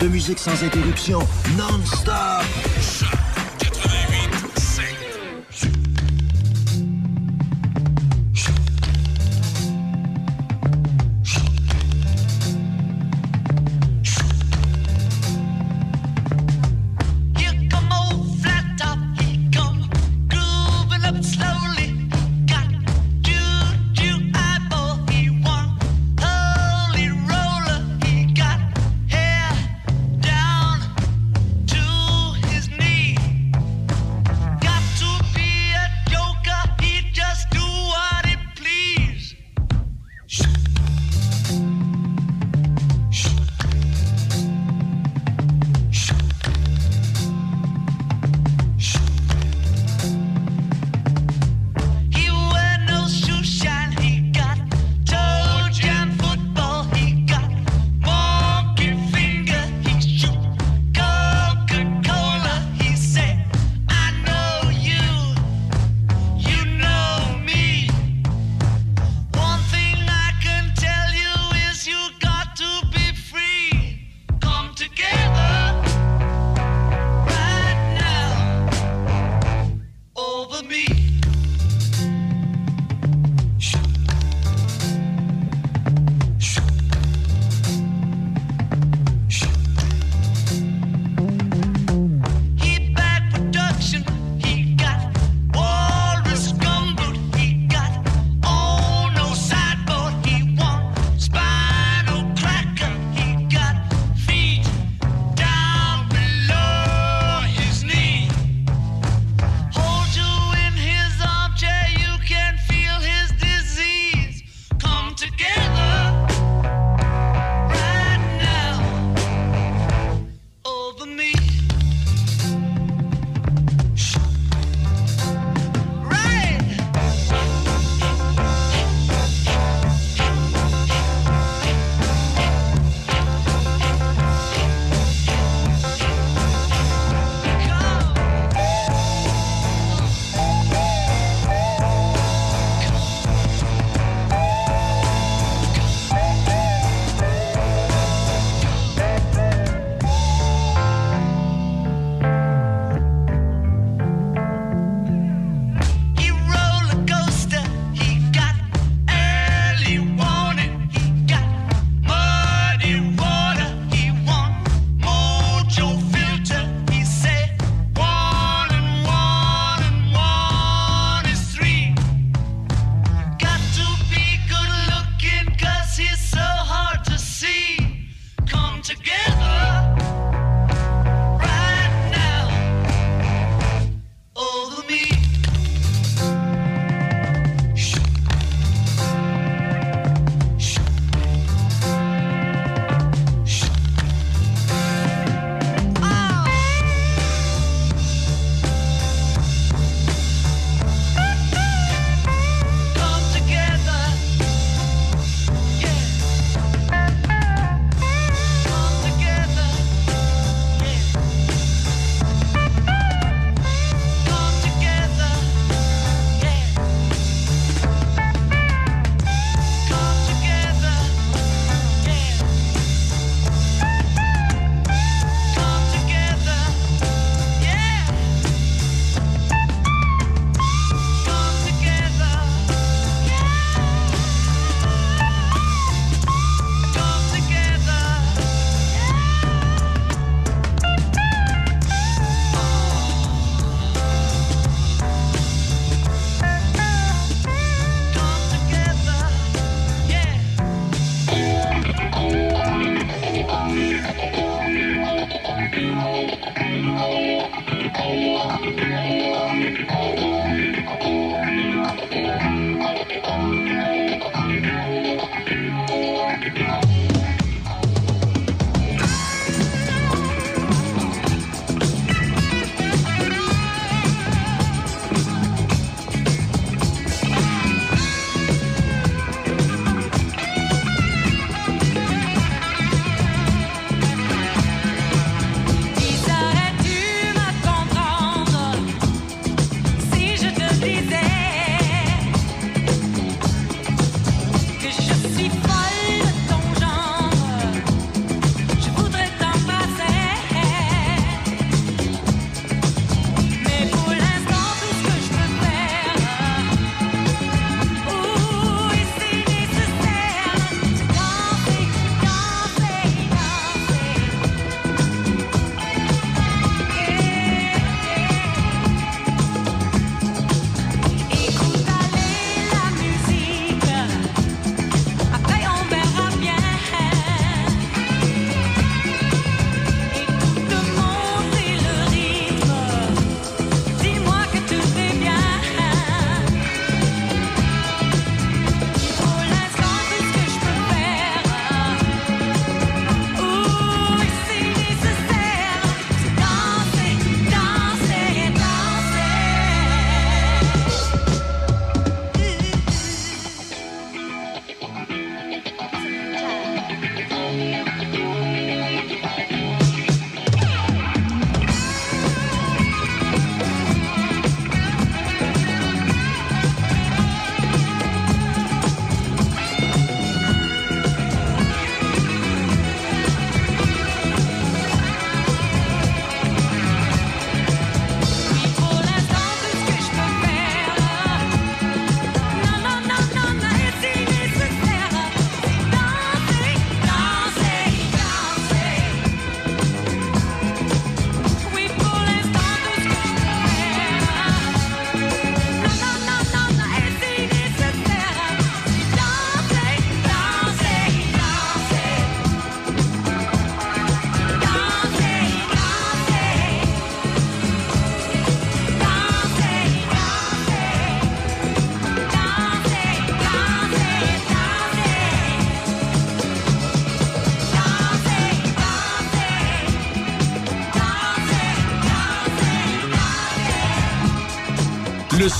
De musique sans interruption, non-stop.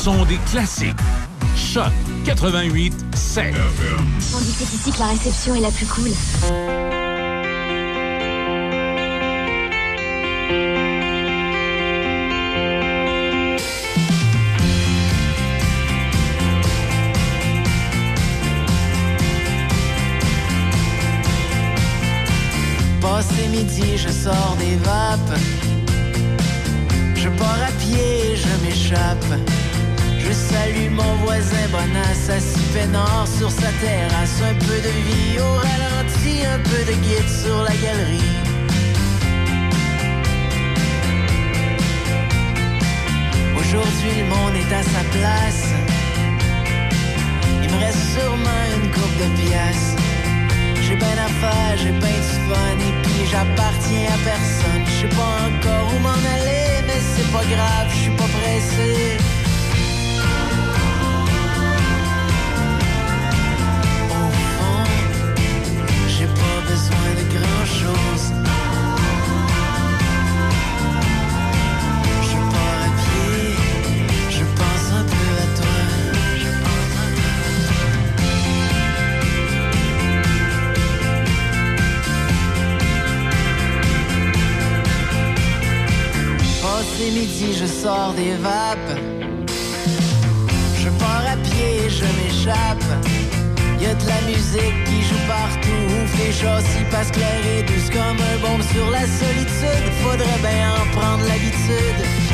Le son des classiques. Choc 88 7. On dit que c'est ici que la réception est la plus cool. Passé midi, je sors des vapes. Je pars à pied, je m'échappe. Je salue mon voisin Bonas, assis peinard sur sa terrasse. Un peu de vie au ralenti, un peu de guide sur la galerie. Aujourd'hui, le monde est à sa place. Il me reste sûrement une coupe de pièces. J'ai ben à faire, j'ai ben du fun et puis j'appartiens à personne. Je sais pas encore où m'en aller, mais c'est pas grave, je suis pas pressé. Besoin de grand chose. Je pars à pied, je pense un peu à toi. Je pense un peu à toi. Passé midi, je sors des vapes. Je pars à pied, je m'échappe. Y a de la musique qui joue partout. Ouf, les châssis passent clair et douce comme un bombe sur la solitude. Faudrait bien en prendre l'habitude.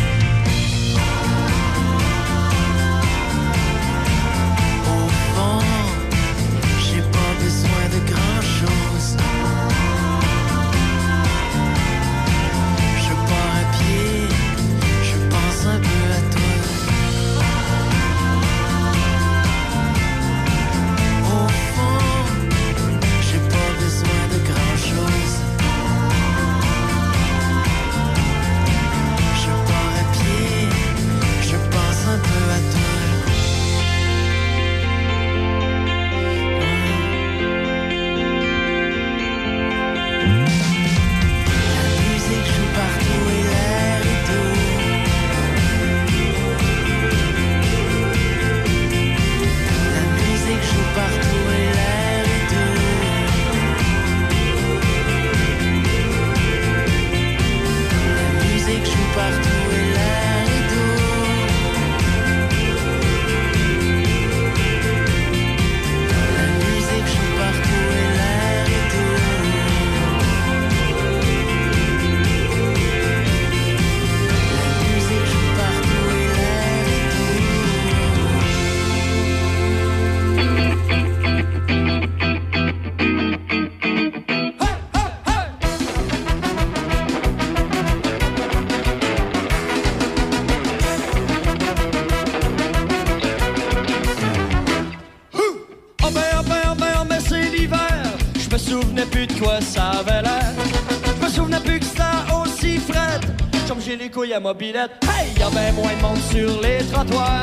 Couilles à mobilette. Hey, y a ben moins de monde sur les trottoirs.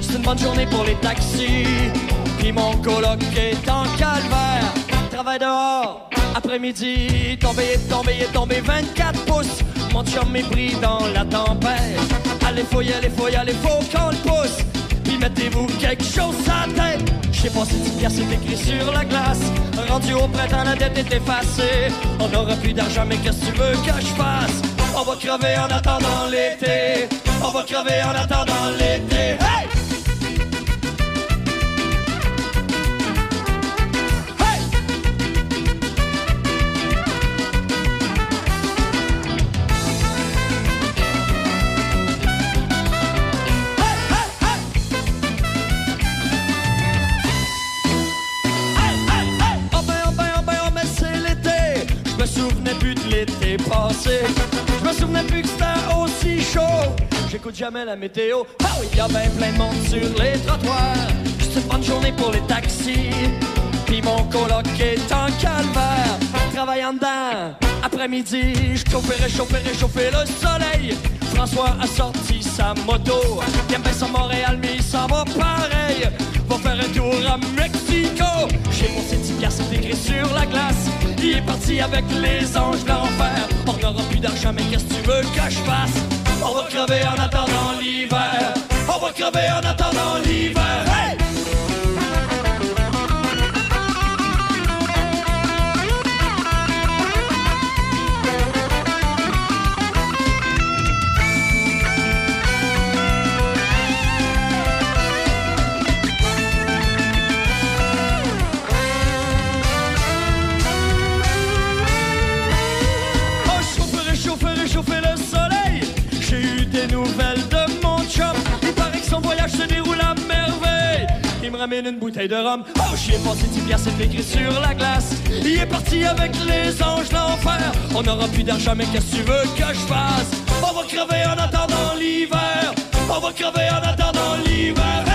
C'est une bonne journée pour les taxis. Puis mon coloc est en calvaire. Travail dehors, après-midi. Tombé, tombé, tombé 24 pouces. Mon chum est pris dans la tempête. Allez, aller, faut y aller, faut qu'on le pousse. Puis mettez-vous quelque chose à tête. Je sais pas si tu c'est écrit sur la glace. Rendu au printemps, la dette est effacée. On n'aura plus d'argent, mais qu'est-ce que tu veux que je fasse? On va crever en attendant l'été. On va crever en attendant l'été. Hey! Passé. Que aussi chaud. J'écoute jamais la météo. Ah oui, y a plein de monde sur les trottoirs. C'est une bonne journée pour les taxis. Puis mon coloc est en calvaire. Travaillant dedans, après-midi, je chauffais, réchauffais, réchauffais le soleil. François a sorti sa moto. Il aime bien son Montréal, mais il s'en va pareil. Va faire un tour à Mexico. J'ai mon 10 piastres écrit sur la glace. Il est parti avec les anges de l'enfer? On n'aura plus d'argent, mais qu'est-ce que tu veux que je fasse? On va crever en attendant l'hiver. On va crever en attendant l'hiver. Ramène une bouteille de rhum. Oh, j'y ai passé 10 piastres, c'est écrit sur la glace. Il est parti avec les anges l'enfer. On n'aura plus d'argent, mais qu'est-ce que tu veux que je fasse? On va crever en attendant l'hiver. On va crever en attendant l'hiver.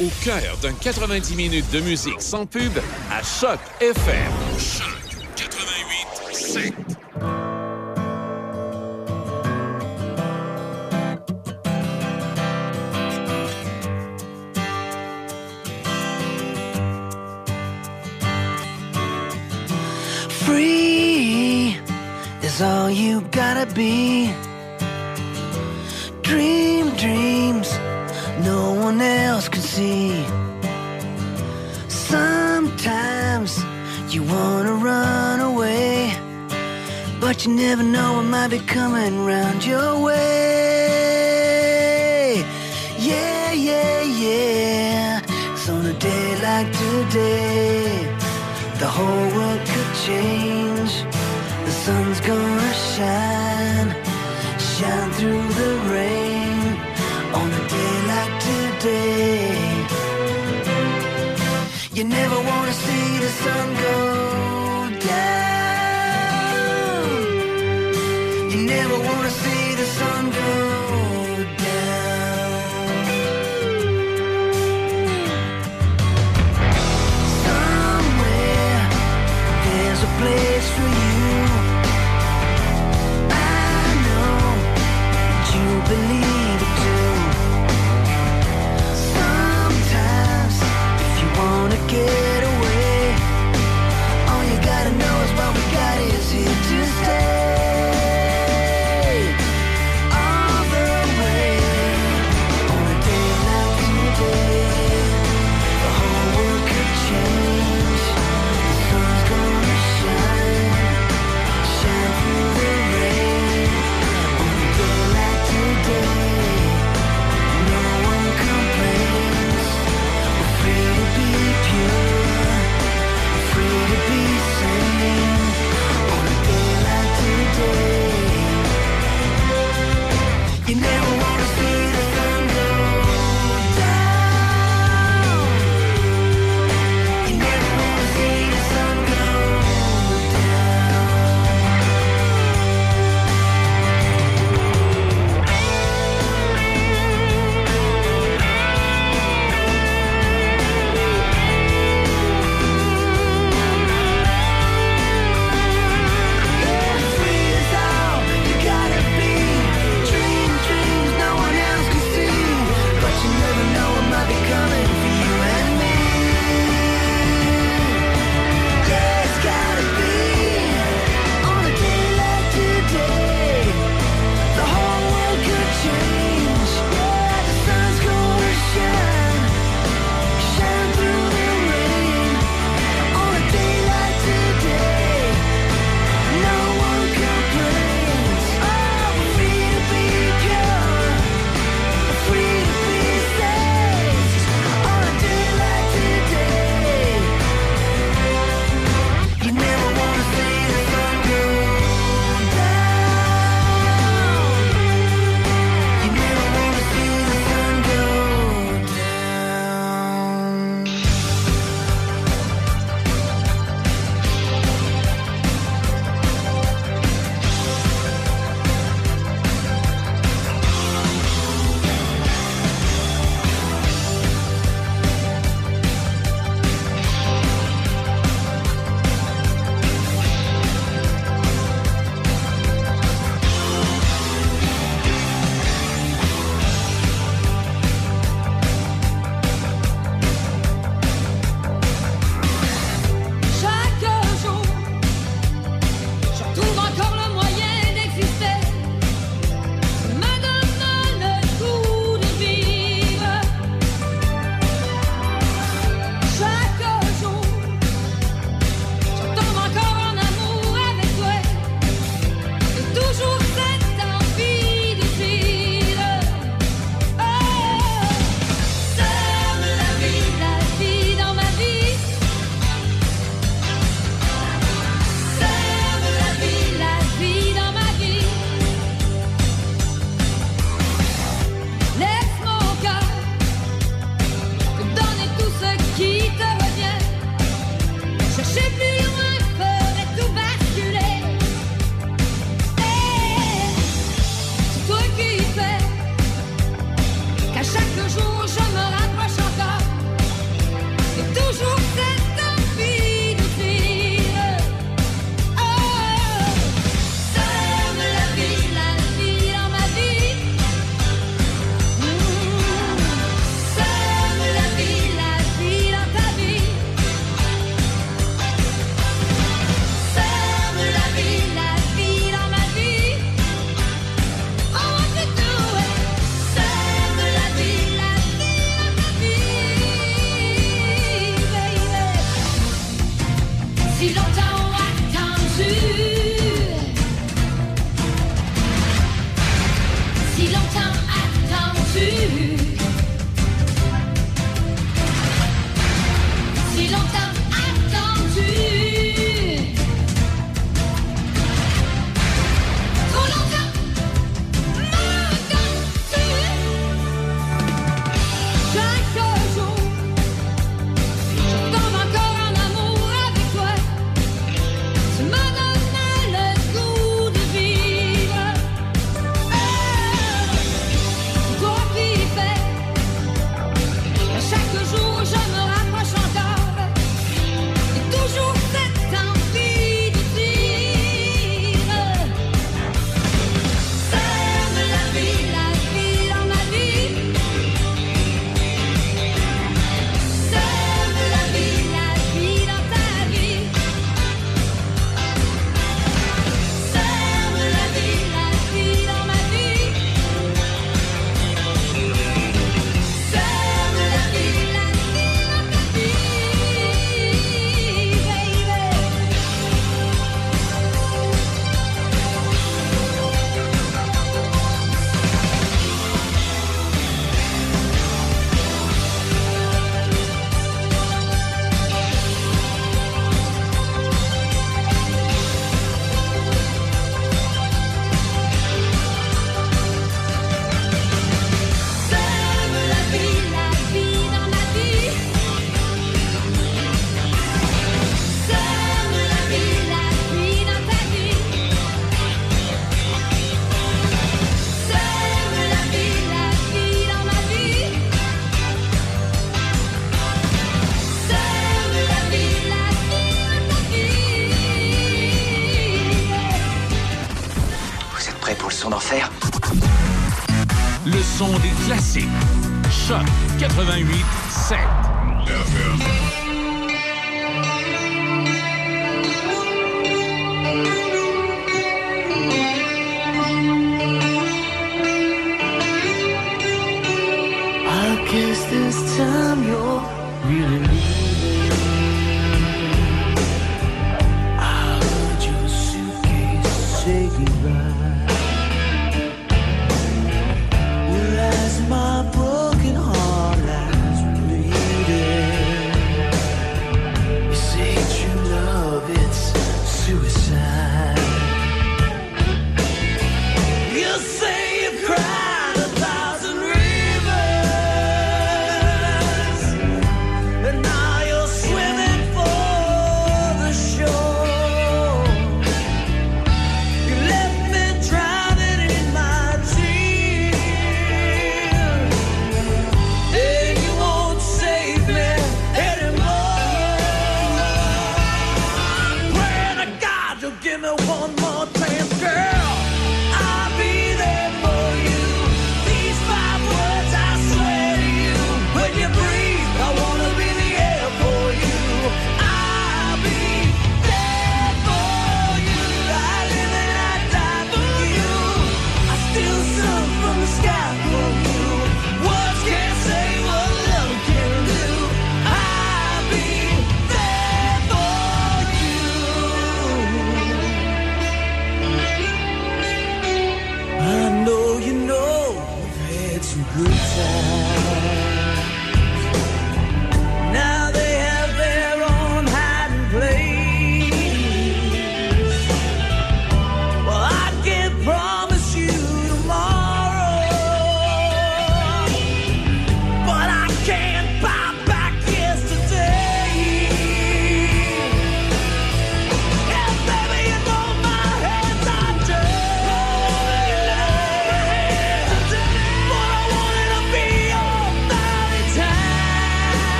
Au cœur d'un 90 minutes de musique sans pub à Choc FM. Choc 88 7. Free is all you gotta be. Dream see. Sometimes you wanna run away, but you never know what might be coming round your way. Yeah, yeah, yeah. It's on a day like today. The whole world could change. The sun's gonna shine, You never wanna see the sun go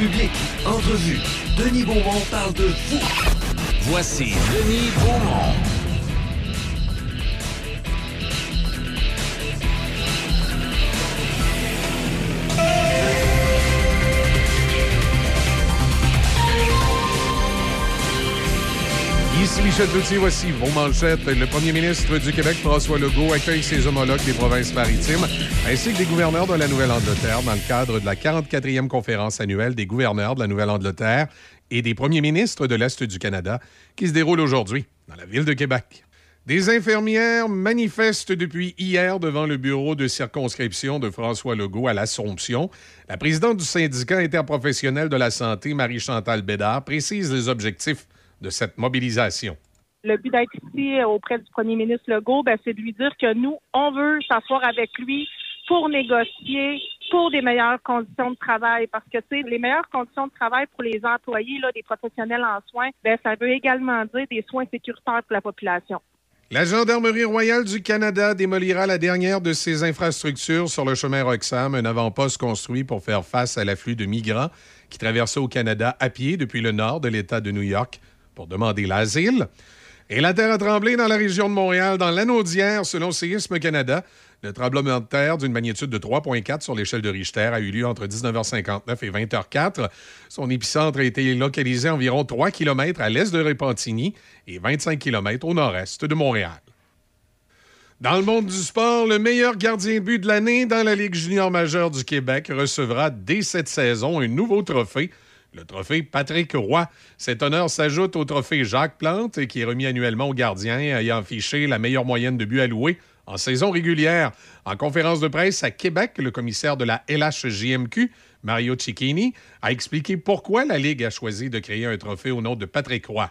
public, entrevue. Denis Beaumont parle de vous. Voici Denis Beaumont. Ici Michel Cloutier, voici vos manchettes. Le premier ministre du Québec, François Legault, accueille ses homologues des provinces maritimes ainsi que des gouverneurs de la Nouvelle-Angleterre dans le cadre de la 44e conférence annuelle des gouverneurs de la Nouvelle-Angleterre et des premiers ministres de l'Est du Canada qui se déroule aujourd'hui dans la ville de Québec. Des infirmières manifestent depuis hier devant le bureau de circonscription de François Legault à l'Assomption. La présidente du syndicat interprofessionnel de la santé, Marie-Chantal Bédard, précise les objectifs de cette mobilisation. Le but d'être ici euh, auprès du premier ministre Legault, ben, c'est de lui dire que nous, on veut s'asseoir avec lui pour négocier pour des meilleures conditions de travail. Parce que, tu sais, les meilleures conditions de travail pour les employés, là, des professionnels en soins, ben, ça veut également dire des soins sécuritaires pour la population. La Gendarmerie royale du Canada démolira la dernière de ses infrastructures sur le chemin Roxham, un avant-poste construit pour faire face à l'afflux de migrants qui traversaient au Canada à pied depuis le nord de l'État de New York pour demander l'asile. Et la terre a tremblé dans la région de Montréal, dans l'anneau d'hier, selon Séisme Canada. Le tremblement de terre d'une magnitude de 3,4 sur l'échelle de Richter a eu lieu entre 19h59 et 20h04. Son épicentre a été localisé à environ 3 km à l'est de Repentigny et 25 km au nord-est de Montréal. Dans le monde du sport, le meilleur gardien de but de l'année dans la Ligue junior majeure du Québec recevra dès cette saison un nouveau trophée le trophée Patrick Roy. Cet honneur s'ajoute au trophée Jacques Plante, qui est remis annuellement aux gardiens ayant fiché la meilleure moyenne de buts alloués en saison régulière. En conférence de presse à Québec, le commissaire de la LHJMQ, Mario Cicchini, a expliqué pourquoi la Ligue a choisi de créer un trophée au nom de Patrick Roy.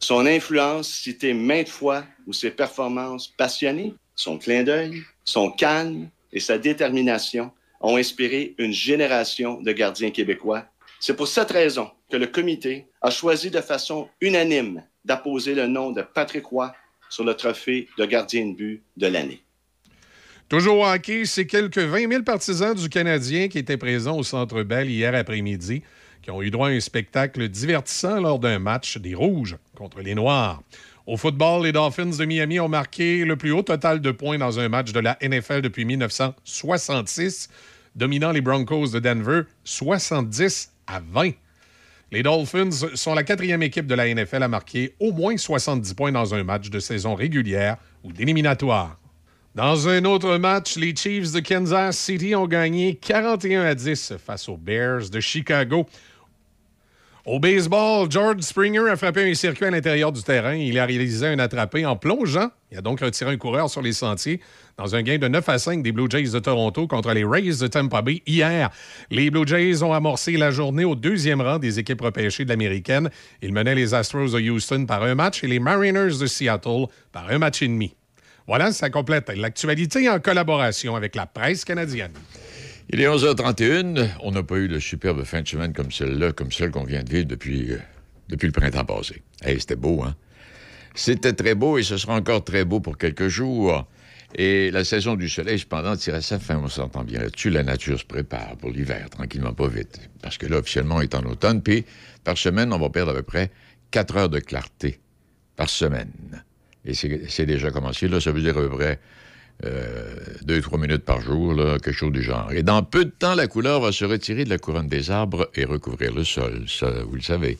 Son influence citée maintes fois ou ses performances passionnées, son clin d'œil, son calme et sa détermination ont inspiré une génération de gardiens québécois c'est pour cette raison que le comité a choisi de façon unanime d'apposer le nom de Patrick Roy sur le trophée de gardien de but de l'année. Toujours au hockey, c'est quelques 20 000 partisans du Canadien qui étaient présents au Centre Bell hier après-midi, qui ont eu droit à un spectacle divertissant lors d'un match des Rouges contre les Noirs. Au football, les Dolphins de Miami ont marqué le plus haut total de points dans un match de la NFL depuis 1966, dominant les Broncos de Denver 70 à 20. Les Dolphins sont la quatrième équipe de la NFL à marquer au moins 70 points dans un match de saison régulière ou d'éliminatoire. Dans un autre match, les Chiefs de Kansas City ont gagné 41 à 10 face aux Bears de Chicago. Au baseball, George Springer a frappé un circuit à l'intérieur du terrain. Il a réalisé un attrapé en plongeant. Il a donc retiré un coureur sur les sentiers dans un gain de 9 à 5 des Blue Jays de Toronto contre les Rays de Tampa Bay hier. Les Blue Jays ont amorcé la journée au deuxième rang des équipes repêchées de l'américaine. Ils menaient les Astros de Houston par un match et les Mariners de Seattle par un match et demi. Voilà, ça complète l'actualité en collaboration avec la presse canadienne. Il est 11h31. On n'a pas eu de superbe fin de semaine comme celle-là, comme celle qu'on vient de vivre depuis, euh, depuis le printemps passé. Hey, c'était beau, hein? C'était très beau et ce sera encore très beau pour quelques jours. Et la saison du soleil, cependant, tire à sa fin, on s'entend bien là-dessus. La nature se prépare pour l'hiver, tranquillement, pas vite. Parce que là, officiellement, on est en automne, puis par semaine, on va perdre à peu près 4 heures de clarté par semaine. Et c'est déjà commencé. Là, ça veut dire à peu près euh, deux, trois minutes par jour, quelque chose du genre. Et dans peu de temps, la couleur va se retirer de la couronne des arbres et recouvrir le sol, ça, vous le savez.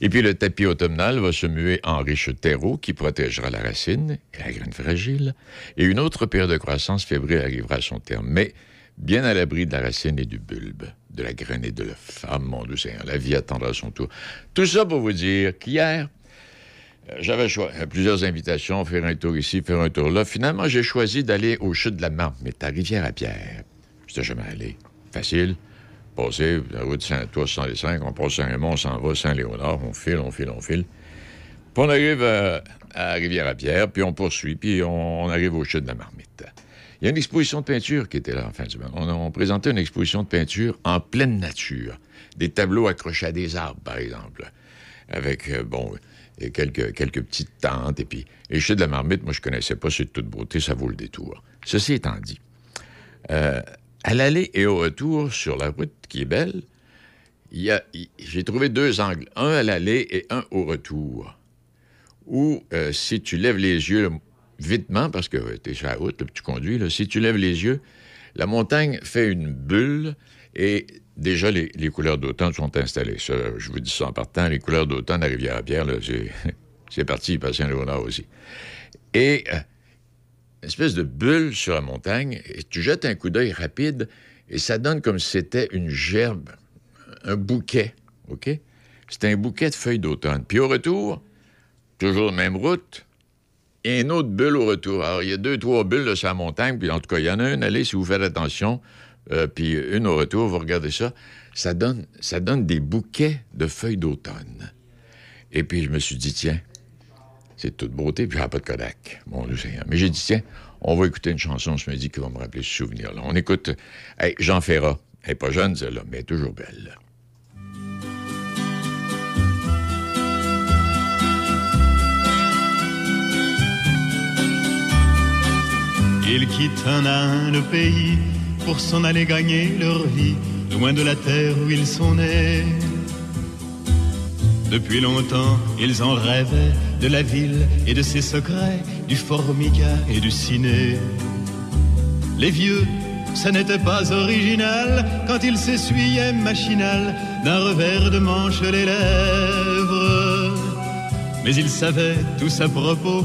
Et puis le tapis automnal va se muer en riche terreau qui protégera la racine et la graine fragile. Et une autre période de croissance fébrile arrivera à son terme, mais bien à l'abri de la racine et du bulbe, de la graine et de l'œuf. Ah, mon Dieu Seigneur, la vie attendra son tour. Tout ça pour vous dire qu'hier, j'avais euh, plusieurs invitations, faire un tour ici, faire un tour là. Finalement, j'ai choisi d'aller au chute de la Marne, mais à Rivière-à-Pierre. Je jamais allé. Facile. Passer la route Saint-Toi-65, on passe Saint-Raymond, on s'en va, Saint-Léonard, on file, on file, on file. Puis on arrive à, Rivière-à-Pierre, puis on poursuit, puis on, arrive au chute de la Marmite. Il y a une exposition de peinture qui était là en fin de On, on présentait une exposition de peinture en pleine nature. Des tableaux accrochés à des arbres, par exemple. Avec, euh, bon, et quelques, quelques petites tentes. Et puis, et chez de la marmite, moi, je connaissais pas, c'est de toute beauté, ça vaut le détour. Ceci étant dit, euh, à l'aller et au retour sur la route qui est belle, j'ai trouvé deux angles, un à l'aller et un au retour. Où, euh, si tu lèves les yeux vitement, parce que tu es sur la route, tu conduis, là, si tu lèves les yeux, la montagne fait une bulle et déjà les, couleurs d'automne sont installées. Je vous dis ça en partant, les couleurs d'automne à Rivière-à-Pierre, c'est, parti, il passe un léonard aussi. Et euh, une espèce de bulle sur la montagne, tu jettes un coup d'œil rapide, et ça donne comme si c'était une gerbe, un bouquet, OK? C'est un bouquet de feuilles d'automne. Puis au retour, toujours la même route, et une autre bulle au retour. Alors, il y a deux, trois bulles sur la montagne, puis en tout cas, il y en a une, allez, si vous faites attention, euh, puis une au retour, vous regardez ça, ça donne, ça donne des bouquets de feuilles d'automne. Et puis, je me suis dit, tiens, c'est toute beauté, puis j'avais pas de Kodak, mon Dieu Seigneur. Mais j'ai dit, tiens, on va écouter une chanson, je me dis, qui va me rappeler ce souvenir-là. On écoute, hey, Jean Ferrat. Elle n'est pas jeune, celle-là, mais toujours belle. Ils quittent un un pays pour s'en aller gagner leur vie, loin de la terre où ils sont nés. Depuis longtemps, ils en rêvaient de la ville et de ses secrets, du formica et du ciné. Les vieux, ça n'était pas original quand ils s'essuyaient machinal d'un revers de manche les lèvres. Mais ils savaient tous à propos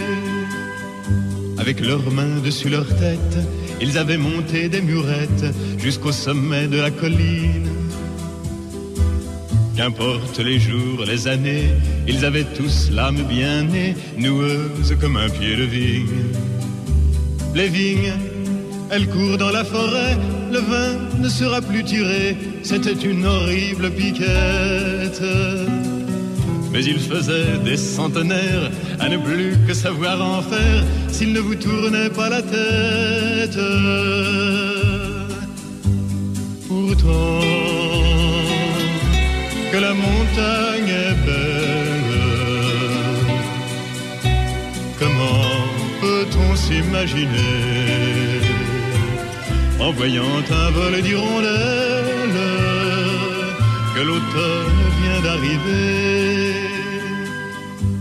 Avec leurs mains dessus leur tête, ils avaient monté des murettes jusqu'au sommet de la colline. Qu'importe les jours, les années, ils avaient tous l'âme bien née, noueuse comme un pied de vigne. Les vignes, elles courent dans la forêt, le vin ne sera plus tiré, c'était une horrible piquette. Mais il faisait des centenaires à ne plus que savoir en faire s'il ne vous tournait pas la tête. Pourtant, que la montagne est belle, comment peut-on s'imaginer en voyant un vol d'hirondelles que l'automne vient d'arriver?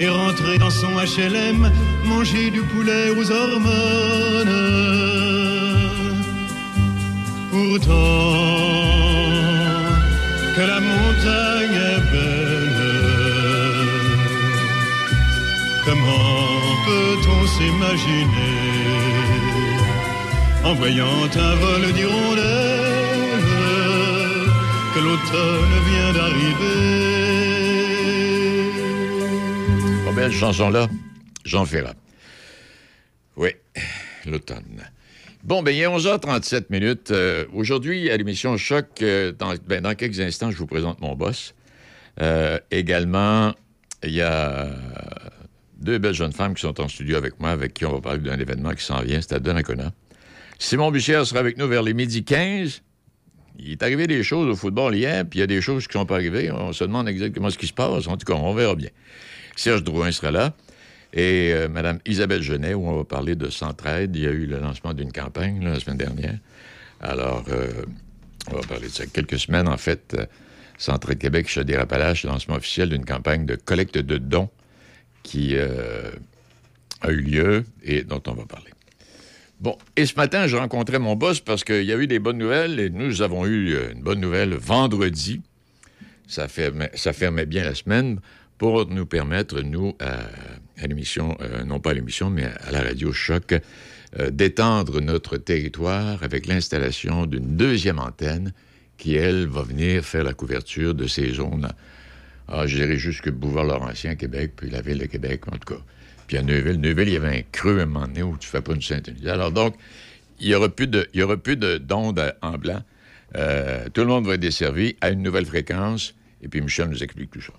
et rentrer dans son HLM, manger du poulet aux hormones. Pourtant, que la montagne est belle, comment peut-on s'imaginer en voyant un vol d'hirondelles que l'automne vient d'arriver? Belle chanson-là, Jean Ferrat. Oui, l'automne. Bon, ben il est 11h37 minutes. Euh, Aujourd'hui, à l'émission Choc, euh, dans, ben, dans quelques instants, je vous présente mon boss. Euh, également, il y a deux belles jeunes femmes qui sont en studio avec moi, avec qui on va parler d'un événement qui s'en vient. C'est à Donnacona. Simon Bussière sera avec nous vers les midi 15. Il est arrivé des choses au football hier, puis il y a des choses qui ne sont pas arrivées. On se demande exactement ce qui se passe. En tout cas, on verra bien. Serge Drouin sera là. Et euh, Mme Isabelle Genet, où on va parler de Centraide. Il y a eu le lancement d'une campagne la semaine dernière. Alors, euh, on va parler de ça. Quelques semaines, en fait, euh, Centraide Québec, Chaudière-Appalaches, le lancement officiel d'une campagne de collecte de dons qui a eu lieu et dont on va parler. Bon, et ce matin, je rencontrais mon boss parce qu'il y a eu des bonnes nouvelles et nous avons eu une bonne nouvelle vendredi. Ça fermait bien la semaine pour nous permettre, nous, à, l'émission, euh, non pas à l'émission, mais à la radio Choc, euh, d'étendre notre territoire avec l'installation d'une deuxième antenne qui, elle, va venir faire la couverture de ces zones. Ah, je dirais jusque Bouvard-Laurentien, Québec, puis la ville de Québec, en tout cas. Puis à Neuville, Neuville, il y avait un creux à un moment donné où tu fais pas une syntonie. Alors donc, il n'y aura plus de- d'ondes en blanc. Euh, tout le monde va être desservi à une nouvelle fréquence. Et puis Michel nous explique tout ça.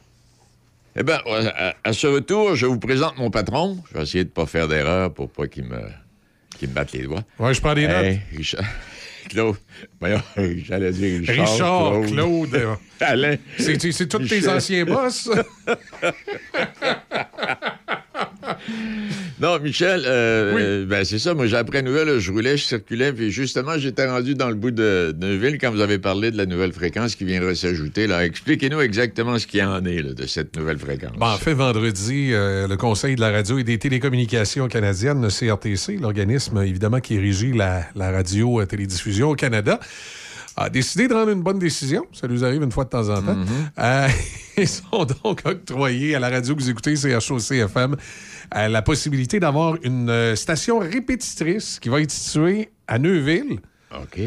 Eh bien, à, à ce retour, je vous présente mon patron. Je vais essayer de ne pas faire d'erreur pour pas qu'il me, me batte les doigts. Ouais, je prends des notes. Hey, Richard. Claude. J'allais dire Richard. Richard, Claude. euh, Alain. C'est tous tes anciens boss? Non, Michel, euh, euh, ben, c'est ça. Moi, j'ai appris la nouvelle, je roulais, je circulais, puis justement, j'étais rendu dans le bout de Neuville quand vous avez parlé de la nouvelle fréquence qui viendrait s'ajouter. Là, expliquez-nous exactement ce qu'il y en est là, de cette nouvelle fréquence. Bon, en fait, vendredi, euh, le Conseil de la radio et des télécommunications canadiennes, le CRTC, l'organisme évidemment qui régit la, la radio-télédiffusion au Canada, a décidé de rendre une bonne décision. Ça nous arrive une fois de temps en temps. Euh, ils sont donc octroyés à la radio que vous écoutez, CHOC FM, euh, la possibilité d'avoir une euh, station répétitrice qui va être située à Neuville. OK.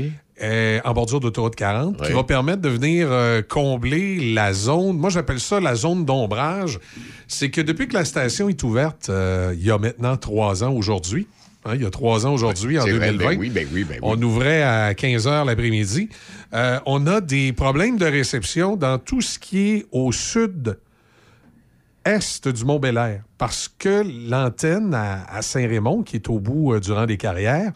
euh, en bordure d'autoroute 40, qui va permettre de venir euh, combler la zone. Moi, j'appelle ça la zone d'ombrage. C'est que depuis que la station est ouverte, euh, il y a maintenant trois ans aujourd'hui, hein, il y a trois ans aujourd'hui, en C'est vrai, 2020, ben oui, ben oui, ben oui. on ouvrait à 15 h l'après-midi. Euh, on a des problèmes de réception dans tout ce qui est au sud est du mont bel parce que l'antenne à, à Saint-Raymond, qui est au bout euh, du rang des carrières,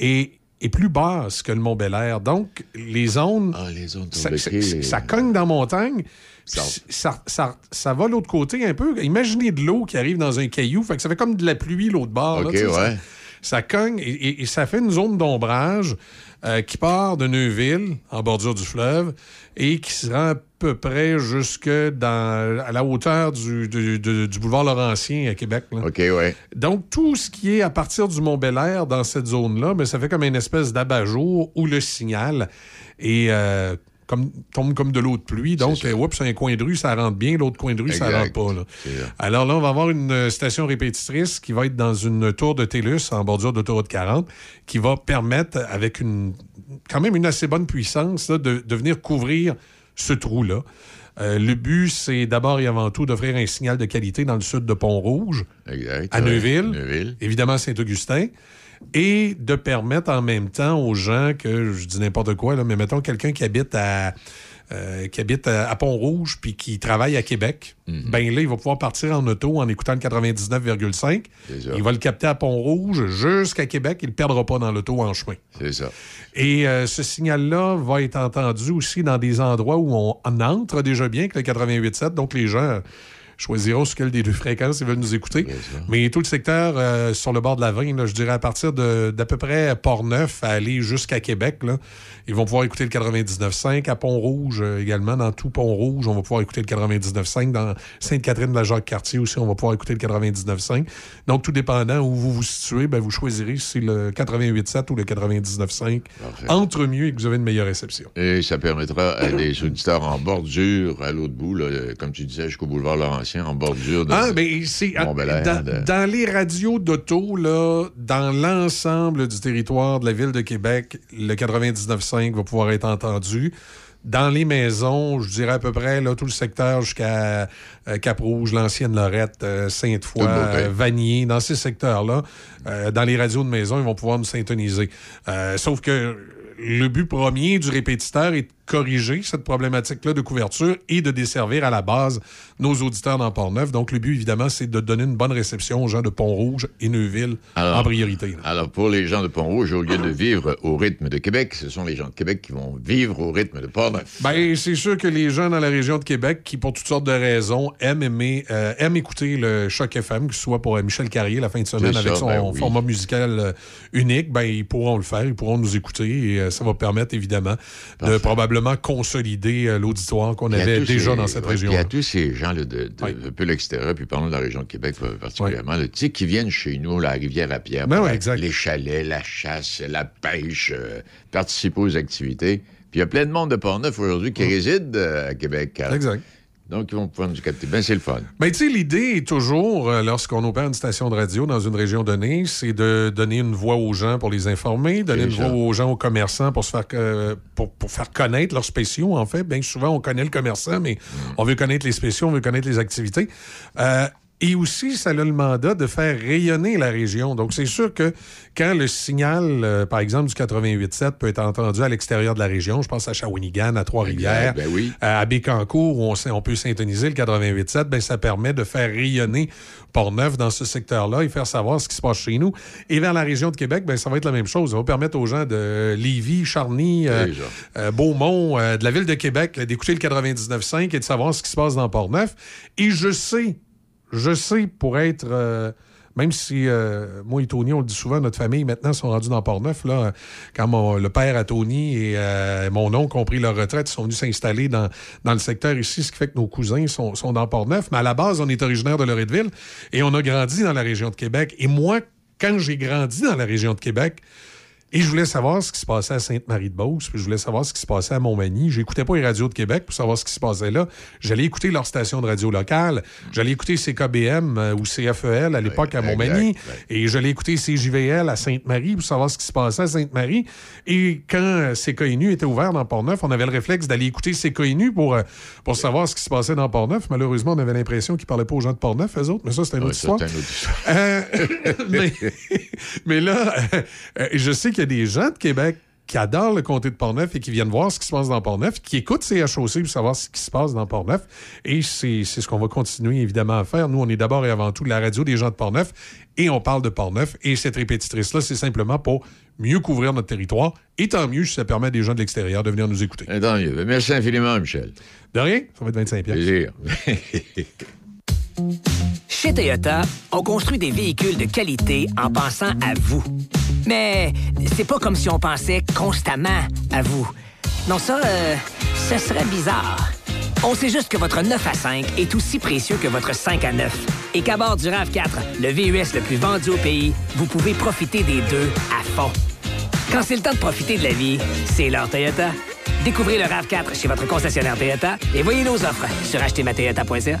est, est plus basse que le mont bel Donc, les zones, Ah, les zones ça, tombées, ça- les- ça cogne dans la montagne. Ça- Ça, ça, ça va l'autre côté un peu. Imaginez de l'eau qui arrive dans un caillou. Fait que ça fait comme de la pluie l'autre bord. là, ça- ouais. ça cogne et, et- et ça fait une zone d'ombrage euh, qui part de Neuville, en bordure du fleuve, et qui se rend à peu près jusque dans, à la hauteur du, du- du- du boulevard Laurentien à Québec. là. OK, ouais. Donc, tout ce qui est à partir du mont bel dans cette zone-là, mais ça fait comme une espèce d'abat-jour où le signal est, euh, comme, tombe comme de l'eau de pluie. Donc, euh, oups, un coin de rue, ça rentre bien, l'autre coin de rue, ça Exact. rentre pas. là. Ça. Alors là, on va avoir une euh, station répétitrice qui va être dans une tour de TELUS en bordure d'autoroute 40 qui va permettre, avec une quand même une assez bonne puissance, là, de, de venir couvrir ce trou-là. Euh, le but, c'est d'abord et avant tout d'offrir un signal de qualité dans le sud de Pont-Rouge, à. Neuville, Neuville. évidemment Saint-Augustin, et de permettre en même temps aux gens que, je dis n'importe quoi, là, mais mettons quelqu'un qui habite à, euh, qui habite à, à Pont-Rouge puis qui travaille à Québec, Mhm. ben là, il va pouvoir partir en auto en écoutant le 99,5. C'est ça. Il va le capter à Pont-Rouge jusqu'à Québec. Il ne le perdra pas dans l'auto en chemin. C'est ça. Et euh, ce signal-là va être entendu aussi dans des endroits où on, on entre déjà bien avec le 88.7. Donc, les gens choisiront sur quelle des deux fréquences ils veulent nous écouter. Mais tout le secteur euh, sur le bord de la Vigne, là, je dirais à partir d'à peu près Port-Neuf à aller jusqu'à Québec, là, ils vont pouvoir écouter le 99.5 à Pont-Rouge euh, également. Dans tout Pont-Rouge, on va pouvoir écouter le 99.5. Dans Sainte-Catherine de la Jacques-Cartier aussi, on va pouvoir écouter le 99.5. Donc, tout dépendant où vous vous situez, ben, vous choisirez si le 88.7 ou le 99.5. Parfait. Entre mieux et que vous avez une meilleure réception. Et ça permettra à des auditeurs en bordure, à l'autre bout, là, comme tu disais, jusqu'au boulevard En bordure de. Ah, c'est. Mont-Bel-Air, dans, de- dans les radios d'auto, là, dans l'ensemble du territoire de la ville de Québec, le 99.5 va pouvoir être entendu. Dans les maisons, je dirais à peu près là, tout le secteur jusqu'à euh, Cap-Rouge, l'ancienne Lorette, euh, Sainte-Foy, euh, Vanier, dans ces secteurs-là, euh, dans les radios de maison, ils vont pouvoir nous syntoniser. Euh, sauf que le but premier du répétiteur est corriger cette problématique-là de couverture et de desservir à la base nos auditeurs dans Port-Neuf. Donc, le but, évidemment, c'est de donner une bonne réception aux gens de Pont-Rouge et Neuville Alors- en priorité. là. Alors, pour les gens de Pont-Rouge, au lieu de vivre au rythme de Québec, ce sont les gens de Québec qui vont vivre au rythme de Port-Neuf. Ben, c'est sûr que les gens dans la région de Québec, qui pour toutes sortes de raisons aiment, aimer, euh, aiment écouter le Choc FM, que ce soit pour euh, Michel Carrier la fin de semaine avec ça, son ben oui. format musical euh, unique, ben, ils pourront le faire, ils pourront nous écouter et euh, ça va permettre évidemment de Parfait. Probablement consolider euh, l'auditoire qu'on avait déjà ces- dans cette ouais, région. puis à tous ces gens là, de, Oui. peu l'extérieur, puis parlons de la région de Québec particulièrement, là, tu sais, qui viennent chez nous, la rivière à pierre, Ben ouais, les chalets, la chasse, la pêche, euh, participer aux activités. Puis il y a plein de monde de Port-Neuf aujourd'hui qui réside euh, à Québec. Exact. Donc, ils vont pouvoir nous capter. Ben, c'est le fun. Ben, tu sais, l'idée est toujours, euh, lorsqu'on opère une station de radio dans une région donnée, c'est de donner une voix aux gens pour les informer, donner une voix aux gens, aux commerçants pour se faire, euh, pour, pour faire connaître leurs spéciaux, en fait. Bien souvent, on connaît le commerçant, mais Mm. on veut connaître les spéciaux, on veut connaître les activités. Euh, et aussi, ça a le mandat de faire rayonner la région. Donc, c'est sûr que quand le signal, euh, par exemple, du 88.7 peut être entendu à l'extérieur de la région, je pense à Shawinigan, à Trois-Rivières, Ben oui. euh, à Bécancour, où on, peut syntoniser le 88.7, ben, ça permet de faire rayonner Port-Neuf dans ce secteur-là et faire savoir ce qui se passe chez nous. Et vers la région de Québec, ben, ça va être la même chose. Ça va permettre aux gens de Lévis, Charny, euh, euh, Beaumont, euh, de la ville de Québec, d'écouter le 99.5 et de savoir ce qui se passe dans Port-Neuf. Et je sais, je sais pour être... euh, même si euh, moi et Tony, on le dit souvent, notre famille maintenant sont rendus dans Port-Neuf. Là, quand mon- le père à Tony et euh, mon oncle ont pris leur retraite, ils sont venus s'installer dans, dans le secteur ici, ce qui fait que nos cousins sont, sont dans Port-Neuf. Mais à la base, on est originaire de Loretteville et on a grandi dans la région de Québec. Et moi, quand j'ai grandi dans la région de Québec, et je voulais savoir ce qui se passait à Sainte-Marie-de-Beauce, puis je voulais savoir ce qui se passait à Montmagny. J'écoutais pas les radios de Québec pour savoir ce qui se passait là. J'allais écouter leur station de radio locale. J'allais écouter CKBM euh, ou CFEL à l'époque à Montmagny. exact. Et j'allais écouter CJVL à Sainte-Marie pour savoir ce qui se passait à Sainte-Marie. Et quand euh, CKNU était ouvert dans Port-Neuf, on avait le réflexe d'aller écouter CKNU pour, euh, pour savoir ce qui se passait dans Port-Neuf. Malheureusement, on avait l'impression qu'ils parlaient pas aux gens de Port-Neuf, eux autres, mais ça, c'était une Ouais, autre histoire. une autre histoire. Euh, mais, mais là, je sais qu'il y a des gens de Québec qui adorent le comté de Portneuf et qui viennent voir ce qui se passe dans Portneuf, qui écoutent CHOC pour savoir ce qui se passe dans Portneuf. Et c'est ce qu'on va continuer évidemment à faire. Nous, on est d'abord et avant tout la radio des gens de Portneuf et on parle de Portneuf. Et cette répétitrice-là, c'est simplement pour mieux couvrir notre territoire. Et tant mieux si ça permet à des gens de l'extérieur de venir nous écouter. Eh, Tant mieux. Merci infiniment, Michel. De rien, ça va être 25 piastres. Chez Toyota, on construit des véhicules de qualité en pensant à vous. Mais c'est pas comme si on pensait constamment à vous. Non, ça, euh, ce serait bizarre. On sait juste que votre 9 à 5 est aussi précieux que votre 5 à 9. Et qu'à bord du RAV4, le VUS le plus vendu au pays, vous pouvez profiter des deux à fond. Quand c'est le temps de profiter de la vie, c'est l'heure Toyota. Découvrez le RAV4 chez votre concessionnaire Toyota et voyez nos offres sur achetermatoyota.ca.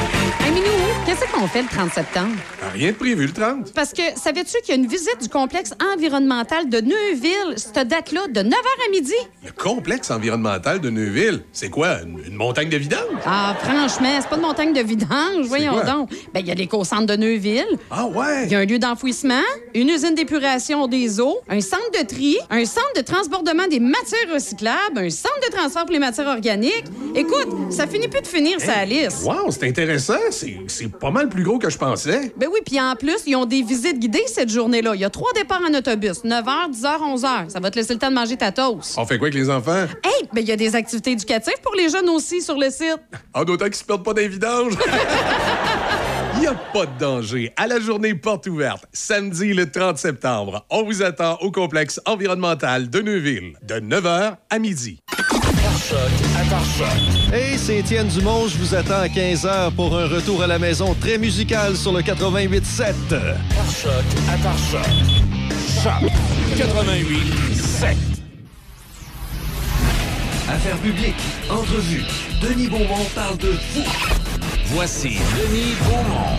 qu'est-ce qu'on fait le 30 septembre? Rien de prévu le 30. Parce que savais-tu qu'il y a une visite du complexe environnemental de Neuville, cette date-là, de 9h à midi? Le complexe environnemental de Neuville, c'est quoi? Une, une montagne de vidange? Ah, franchement, c'est pas de montagne de vidange, voyons quoi? donc. Ben, il y a l'éco-centre de Neuville. Ah ouais? Il y a un lieu d'enfouissement, une usine d'épuration des eaux, un centre de tri, un centre de transbordement des matières recyclables, un centre de transfert pour les matières organiques. Écoute, ça finit plus de finir sa liste. Wow, c'est intéressant. C'est pas mal plus gros que je pensais. Ben oui, puis en plus, ils ont des visites guidées cette journée-là. Il y a trois départs en autobus, 9h, 10h, 11h. Ça va te laisser le temps de manger ta toast. On fait quoi avec les enfants? Hey, ben il y a des activités éducatives pour les jeunes aussi sur le site. En d'autant qu'ils se perdent pas d'un vidange. Il n'y a pas de danger. À la journée porte ouverte, samedi le 30 septembre, on vous attend au complexe environnemental de Neuville, de 9h à midi. Hey, c'est Étienne Dumont. Je vous attends à 15h pour un retour à la maison très musical sur le 88.7. Choc à Choc. Choc 88 7. Affaires publiques, entrevue. Denis Beaumont parle de vous. Voici Denis Beaumont.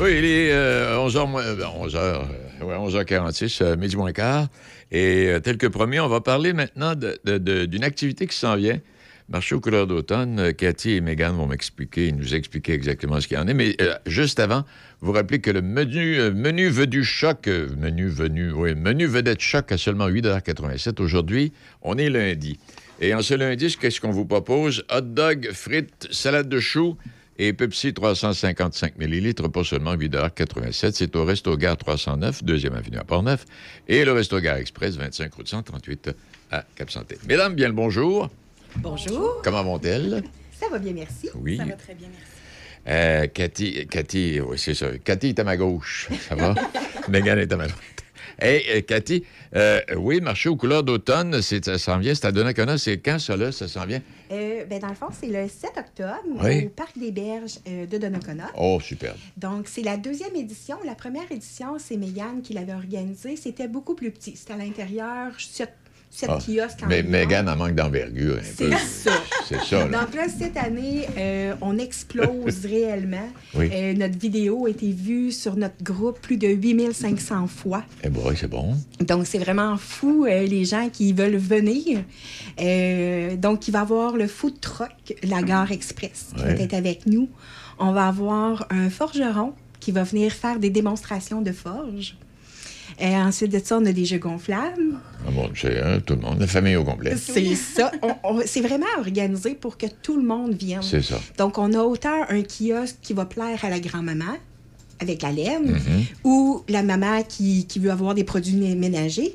Oui, il est euh, 11h, moins, euh, 11h, euh, ouais, 11h46, euh, midi moins quart. Et euh, tel que promis, on va parler maintenant d'une activité qui s'en vient. Marché aux couleurs d'automne. Euh, Cathy et Megan vont m'expliquer, nous expliquer exactement ce qu'il en est. Mais juste avant, vous rappelez que le menu, euh, menu venu choc, menu venu, oui, menu vedette choc à seulement 8,87 Aujourd'hui, on est lundi. Et en ce lundi, qu'est-ce qu'on vous propose? Hot dog, frites, salade de choux et Pepsi 355 ml, pas seulement 8,87 C'est au Resto Gare 309, 2e Avenue à Portneuf, et le Resto Gare Express 25 route 138 à Cap-Santé. Mesdames, bien le bonjour. Bonjour. Comment vont-elles? Ça va bien, merci. Oui. Ça va très bien, merci. Euh, Cathy, Cathy, oui, c'est ça. Cathy est à ma gauche. Ça va? Megan est à ma droite. Hey, euh, Cathy, euh, oui, marché aux couleurs d'automne, ça s'en vient, c'est à Donnacona. C'est quand ça, là, ça s'en vient? Euh, ben, dans le fond, c'est le 7 octobre Oui. au Parc des Berges euh, de Donnacona. Oh, superbe. Donc, c'est la deuxième édition. La première édition, c'est Mégane qui l'avait organisée. C'était beaucoup plus petit. C'était à l'intérieur. Je- sept Ah, kiosques en Mais. Megan en manque d'envergure un C'est peu. ça. C'est ça, là. Donc là, cette année, euh, on explose réellement. Oui. Euh, notre vidéo a été vue sur notre groupe plus de 8500 fois. Eh boy, c'est bon. Donc, c'est vraiment fou, euh, les gens qui veulent venir. Donc, il va y avoir le food truck, la gare express, qui Ouais. va être avec nous. On va avoir un forgeron qui va venir faire des démonstrations de forge. Et ensuite de ça, on a des jeux gonflables. Ah bon, c'est hein, tout le monde, la famille au complet. C'est ça. C'est vraiment organisé pour que tout le monde vienne. C'est ça. Donc, on a autant un kiosque qui va plaire à la grand-maman avec la laine Mhm. ou la maman qui, qui veut avoir des produits mé- ménagers.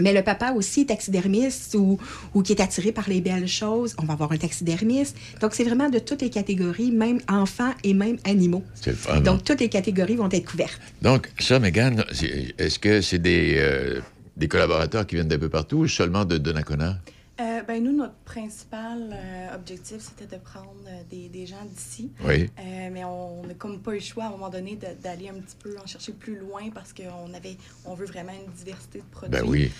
Mais le papa aussi, taxidermiste ou, ou qui est attiré par les belles choses, on va avoir un taxidermiste. Donc, c'est vraiment de toutes les catégories, même enfants et même animaux. C'est fun. Donc, toutes les catégories vont être couvertes. Donc, ça, Megan, est-ce que c'est des, euh, des collaborateurs qui viennent d'un peu partout ou seulement de Donnacona? Euh, ben, nous, notre principal euh, objectif, c'était de prendre euh, des, des gens d'ici. Oui. Euh, mais on n'a comme pas eu le choix à un moment donné d'aller un petit peu en chercher plus loin parce qu'on avait, on veut vraiment une diversité de produits. Ben oui.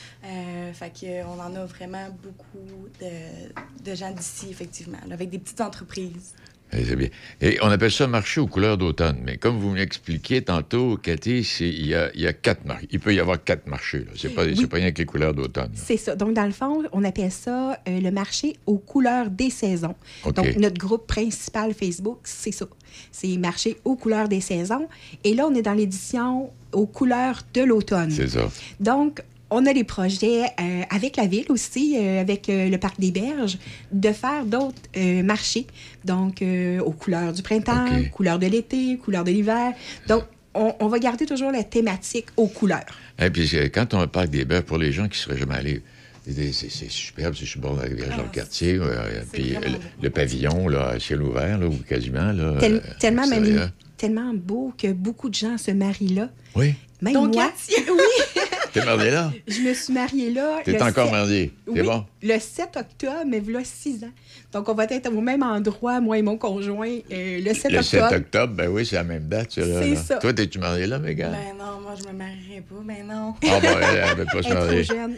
Fait qu'on en a vraiment beaucoup de, de gens d'ici, effectivement, là, avec des petites entreprises. Eh. Et on appelle ça marché aux couleurs d'automne. Mais comme vous me l'expliquiez tantôt, Cathy, il y a, il y a quatre marchés. Il peut y avoir quatre marchés. là. C'est pas, Oui. pas rien que les couleurs d'automne. C'est ça. Donc, dans le fond, on appelle ça euh, le marché aux couleurs des saisons. Donc, notre groupe principal Facebook, c'est ça. C'est marché aux couleurs des saisons. Et là, on est dans l'édition aux couleurs de l'automne. C'est ça. Donc, on a des projets euh, avec la ville aussi, euh, avec euh, le Parc des Berges, de faire d'autres euh, marchés. Donc, euh, aux couleurs du printemps, OK. couleurs de l'été, couleurs de l'hiver. Donc, on, on va garder toujours la thématique aux couleurs. Et puis, c'est- quand on a le parc des Bœufs, pour les gens qui ne seraient jamais allés, c'est superbe, c'est rivière dans le quartier. euh, puis le, le pavillon, là, à ciel ouvert, là, ou quasiment. Là, Tel- tellement, magni- tellement beau que beaucoup de gens se marient là. Oui. Même Ton moi. quartier. Oui, T'es marié là? je me suis mariée là. T'es le encore sept- marié. C'est Oui, bon? le 7 octobre, mais voilà 6 ans. Donc, on va être au même endroit, moi et mon conjoint, euh, le 7 Le octobre. 7 octobre, ben oui, c'est la même date. C'est ça. Toi, t'es-tu marié là, Mégane? Ben non, moi, je me marierai pas, ben non. Ah, ben, elle, elle veut pas se Elle est marier. trop jeune.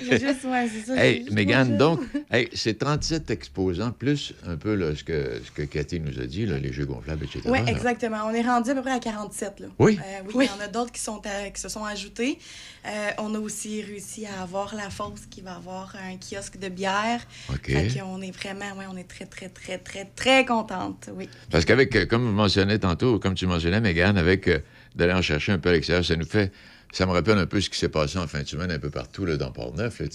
Juste, ouais, c'est ça. Hey, Mégane, donc, hey, c'est 37 exposants, plus un peu là, ce, que, ce que Cathy nous a dit, là, les jeux gonflables, etc. Oui, là. exactement. On est rendu à peu près à 47. Là. Oui. Euh, oui, il y en a d'autres qui, sont à- qui se sont ajoutés. Euh, on a aussi réussi à avoir la fosse qui va avoir un kiosque de bière. OK. Fait qu'on est vraiment, ouais, on est très, très, très, très, très contente. Oui. Parce qu'avec, euh, comme vous mentionnez tantôt, comme tu mentionnais, Mégane, avec euh, d'aller en chercher un peu à l'extérieur, ça nous fait. Ça me rappelle un peu ce qui s'est passé en fin de semaine un peu partout là, dans Port-Neuf. là,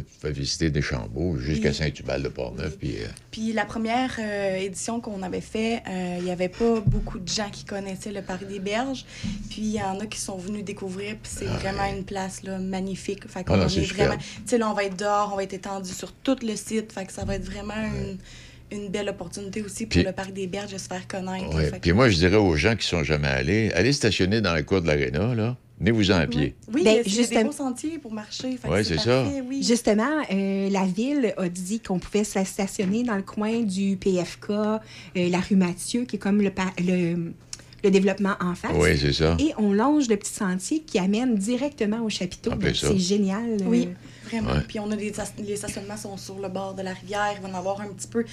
Tu fais visiter des chambeaux jusqu'à Oui. Saint-Hubert de Port-Neuf. Puis, euh, Puis la première euh, édition qu'on avait fait, euh, il n'y avait pas beaucoup de gens qui connaissaient le Paris des Berges. Puis il y en a qui sont venus découvrir, puis c'est vraiment une place là, magnifique. Fait qu'on Ah est, vraiment... Tu sais, là, on va être dehors, on va être étendu sur tout le site. Fait que ça va être vraiment une, une belle opportunité aussi pour Puis- le Parc des Berges de se faire connaître. ouais. Fait que- Puis moi, je dirais aux gens qui sont jamais allés, allez stationner dans la cour de l'aréna, là. Venez-vous-en à pied. Oui, Ben, a des justement- beaux sentiers pour marcher. Ouais, c'est ça. Oui. Justement, euh, la ville a dit qu'on pouvait se stationner dans le coin du PFK, euh, la rue Mathieu, qui est comme le, le, le développement en face. Oui, c'est ça. Et on longe le petit sentier qui amène directement au chapiteau. Ah, ben c'est génial. euh, Oui, vraiment. Ouais. Puis on a des les stationnements sont sur le bord de la rivière, il va en avoir un petit peu.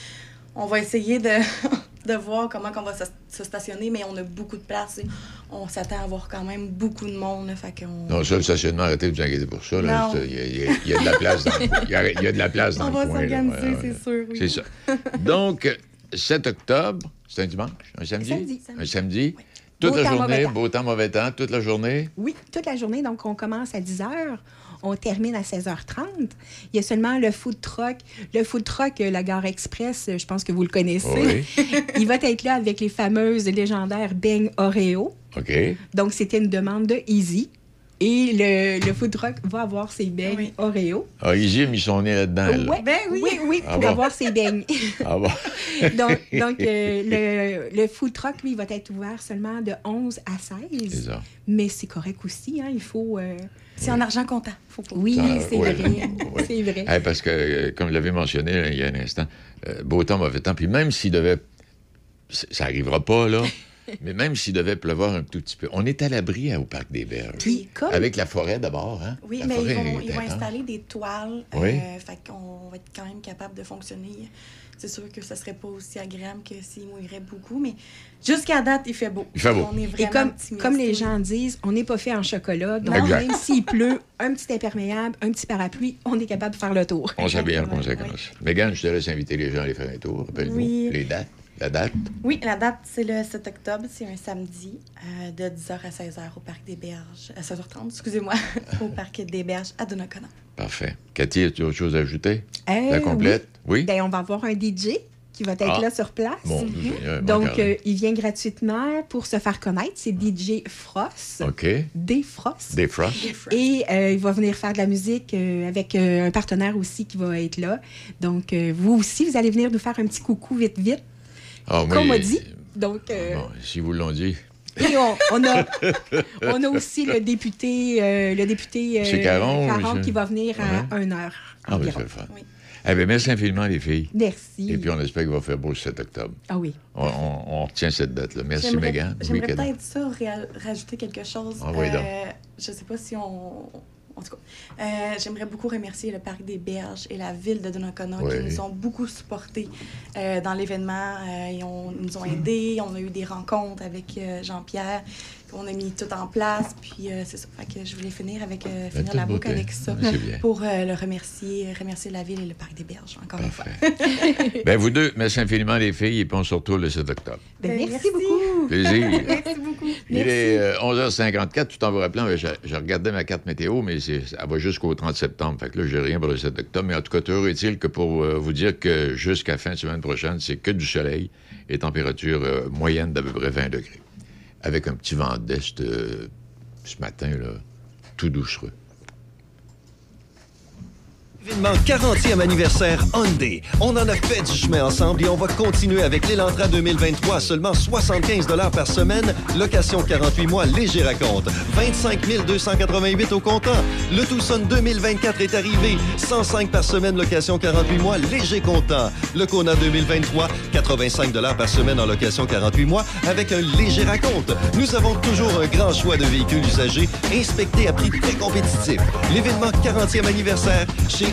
On va essayer de, de voir comment on va se, se stationner, mais on a beaucoup de place. et on s'attend à avoir quand même beaucoup de monde. là, fait qu'on... Non, ça, le stationnement, arrêtez de vous inquiéter pour ça. Il y, a- y y de la place dans, il y a, il y a de la place dans On le va coin. là. s'organiser, Ouais, c'est sûr, oui. C'est ça. Donc, euh, 7 octobre, c'est un dimanche, un samedi? Samedi. Un samedi. Toute Beau la temps, journée, beau temps, mauvais temps, toute la journée? Oui, toute la journée. Donc, on commence à 10 h. On termine à 16h30. Il y a seulement le food truck. Le food truck, euh, la gare express, euh, je pense que vous le connaissez. Il va être là avec les fameuses légendaires beignes Oreo. OK. Donc, c'était une demande de Easy. Et le, le food truck va avoir ses beignes Oreo. Ah, Easy a mis son nez là-dedans, elle. Ouais, oui, oui, oui, Ah pour bon? avoir ses beignes. Ah bon? donc, donc euh, le, le food truck, lui, va être ouvert seulement de 11 à 16. C'est ça. Mais c'est correct aussi, hein, il faut... euh, C'est en argent comptant. Faut pas. Oui, Ça, c'est ouais. vrai. Ouais. C'est vrai. Parce que, euh, comme je l'avais mentionné là, il y a un instant, euh, beau temps, mauvais temps. Puis même s'il devait. Ça n'arrivera pas, là. Mais même s'il devait pleuvoir un tout petit peu, on est à l'abri hein, au Parc des Berges. Puis comme- Avec la forêt d'abord, hein? Oui, La mais ils vont, ils installer des toiles. Oui. euh, fait qu'on va être quand même capable de fonctionner. C'est sûr que ça serait pas aussi agréable que s'il mouillerait beaucoup, mais jusqu'à date, il fait beau. Il fait beau. On est Et vraiment comme, optimiste, comme les oui. gens disent, on n'est pas fait en chocolat. Donc, Exact. même s'il pleut, un petit imperméable, un petit parapluie, on est capable de faire le tour. On s'habille en conséquence. Mégane, je te laisse inviter les gens à aller faire un tour. Rappelle-nous Oui. les dates. La date? Oui, la date, c'est le 7 octobre. C'est un samedi euh, de 10h à 16h au Parc des Berges. À 16h30, excusez-moi, au Parc des Berges à Donnacona. Parfait. Cathy, as-tu autre chose à ajouter? Euh, la complète? Oui. Ben, on va avoir un DJ qui va être Ah. là sur place. Bon, Seigneur, Donc, euh, il vient gratuitement pour se faire connaître. C'est DJ Frost. OK. Des Frost. Des Frost. Et euh, il va venir faire de la musique euh, avec euh, un partenaire aussi qui va être là. Donc, euh, vous aussi, vous allez venir nous faire un petit coucou vite, vite, Ah, comme on moi, m'a dit. Donc, euh, Bon, si vous l'ont dit. et on, on a, on a aussi le député, euh, le député euh, Caron, Caron qui va venir à Ouais. 1 heure. Ah, oui, environ. c'est le fun. Eh bien, merci infiniment, les filles. Merci. Et puis, on espère qu'il va faire beau le 7 octobre. Ah oui. On, on- on retient cette date-là. Merci, J'aimerais-. Oui, J'aimerais peut-être ça ra- rajouter quelque chose. Ah oui, donc. je sais pas si on. En tout cas, euh, j'aimerais beaucoup remercier le Parc des Berges et la ville de Donnacona Oui. qui nous ont beaucoup supportés euh, dans l'événement. Euh, ils, ils nous ont aidés. On a eu des rencontres avec Jean-Pierre. On a mis tout en place. Puis euh, c'est ça. Fait que je voulais finir, avec, euh, finir toute la boucle avec ça Ah, pour euh, le remercier, remercier la ville et le Parc des Berges, encore une fois. Ben, vous deux, merci infiniment, les filles, et puis on se retrouve le 7 octobre. Ben, merci, beaucoup. Plaisir. Merci beaucoup. Il est euh, 11h54, tout en vous rappelant, ben, je, je regardais ma carte météo, mais c'est- elle va jusqu'au 30 septembre. Fait que là, j'ai rien pour le 7 octobre. Mais en tout cas, heureux est-il que pour euh, vous dire que jusqu'à fin de semaine prochaine, c'est que du soleil et température euh, moyenne d'à peu près 20 degrés. Avec un petit vent d'est ce matin, là, tout doucereux. Événement 40e anniversaire Hyundai. On en a fait du chemin ensemble et on va continuer avec l'Elantra 2023 à seulement 75 par semaine. Location 48 mois, léger raconte. 25 288 au comptant. Le Tucson 2024 est arrivé. 105 par semaine, location 48 mois, léger comptant. Le Kona 2023, 85 par semaine en location 48 mois avec un léger raconte. Nous avons toujours un grand choix de véhicules usagés inspectés à prix très compétitifs. L'événement 40e anniversaire chez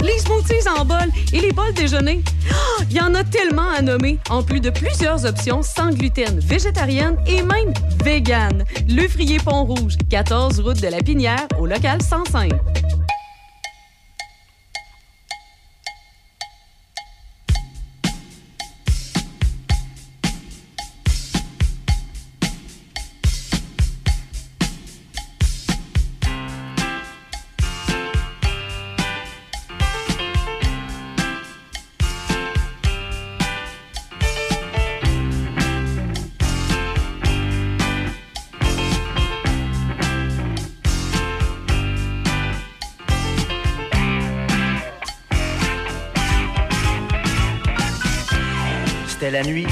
les smoothies en bol et les bols déjeuner. Ah, Il y en a tellement à nommer, en plus de plusieurs options sans gluten, végétarienne et même vegan. Le Frier Pont-Rouge, 14 route de la Pinière, au local 105. Nuit,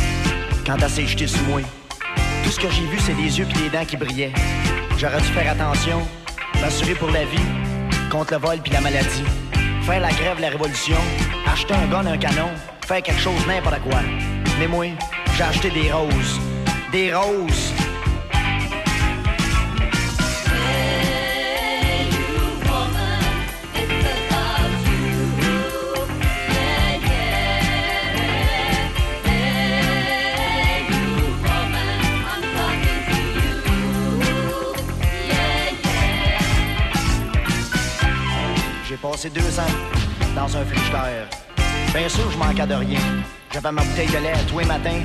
quand elle s'est sous moi. Tout ce que j'ai vu, c'est les yeux puis les dents qui brillaient. J'aurais dû faire attention, m'assurer pour la vie, contre le vol puis la maladie. Faire la grève, la révolution, acheter un gun, un canon, faire quelque chose, n'importe quoi. Mais moi, j'ai acheté des roses. Des roses. Passé deux ans dans un frigidaire. Bien sûr, je manquais de rien. J'avais ma bouteille de lait tous les matins,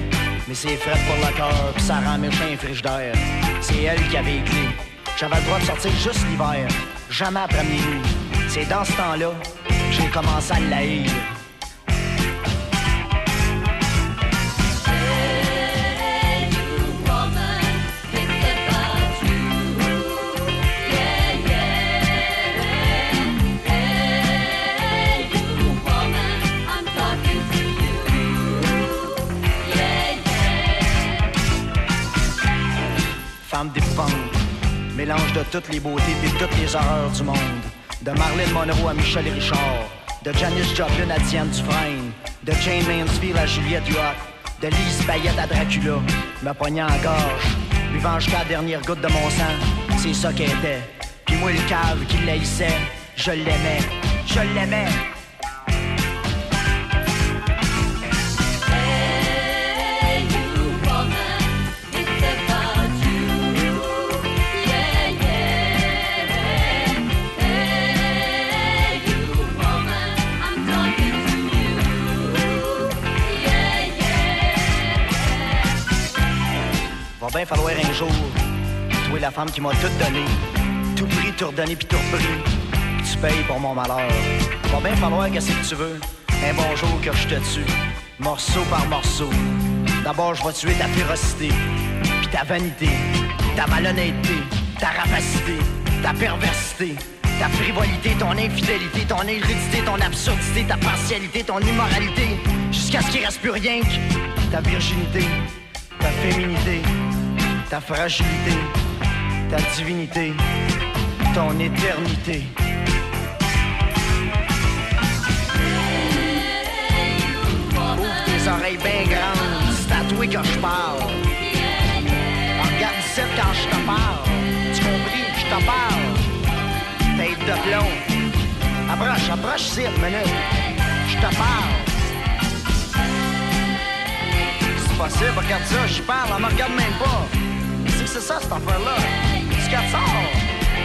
mais c'est frais pour le cœur, puis ça rend méchant un frigidaire. C'est elle qui avait les clés. J'avais le droit de sortir juste l'hiver, jamais après minuit. C'est dans ce temps-là que j'ai commencé à l'haïr. De toutes les beautés et toutes les horreurs du monde. De Marilyn Monroe à Michel Richard, de Janis Joplin à Diane Dufresne, de Jane Mansfield à Juliette Huot, de Lise Bayette à Dracula, me poignant en gorge, buvant jusqu'à la dernière goutte de mon sang, c'est ça qu'elle était. Puis moi, le cave qui l'haïssait, je l'aimais, je l'aimais. Va bien falloir un jour, toi la femme qui m'a tout donné, tout pris, tout redonné puis tout repris, tu payes pour mon malheur. Va bien falloir que tu veux, un bon jour que je te tue, morceau par morceau. D'abord je vais tuer ta férocité, puis ta vanité, ta malhonnêteté, ta rapacité, ta perversité. Ta frivolité, ton infidélité, ton hérédité, ton absurdité, ta partialité, ton immoralité, jusqu'à ce qu'il reste plus rien que ta virginité, ta féminité, ta fragilité, ta divinité, ton éternité. Ouvre tes oreilles bien grandes, c'est à toi que je parle. Regarde ici quand je te parle. Tu compris? Je te parle. Tête de plomb. Approche, approche ici, minute. Je te parle. C'est possible, regarde ça, je parle, elle me regarde même pas. C'est c'est ça, cette affaire-là. Tu qu'elle sort?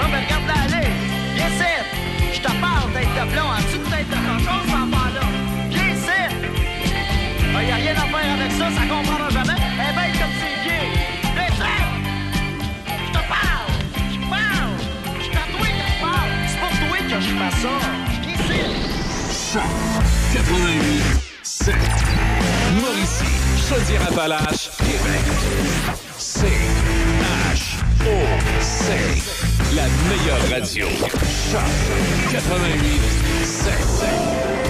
Non, mais regarde-la aller. Viens ici. Je te parle, tête de plomb. As-tu une tête de cochon, cette affaire-là? Viens ici. Ah, y a rien à faire avec ça, ça comprendra jamais. Elle est bête comme ses pieds. Viens ici. Je te parle. Je parle. Je t'adouis que je parle. C'est pour toi que je fais ça. Viens ici. 88 7 Mauricie, Chaudière-Appalaches, Québec. C H O C la meilleure radio. Choc 88 7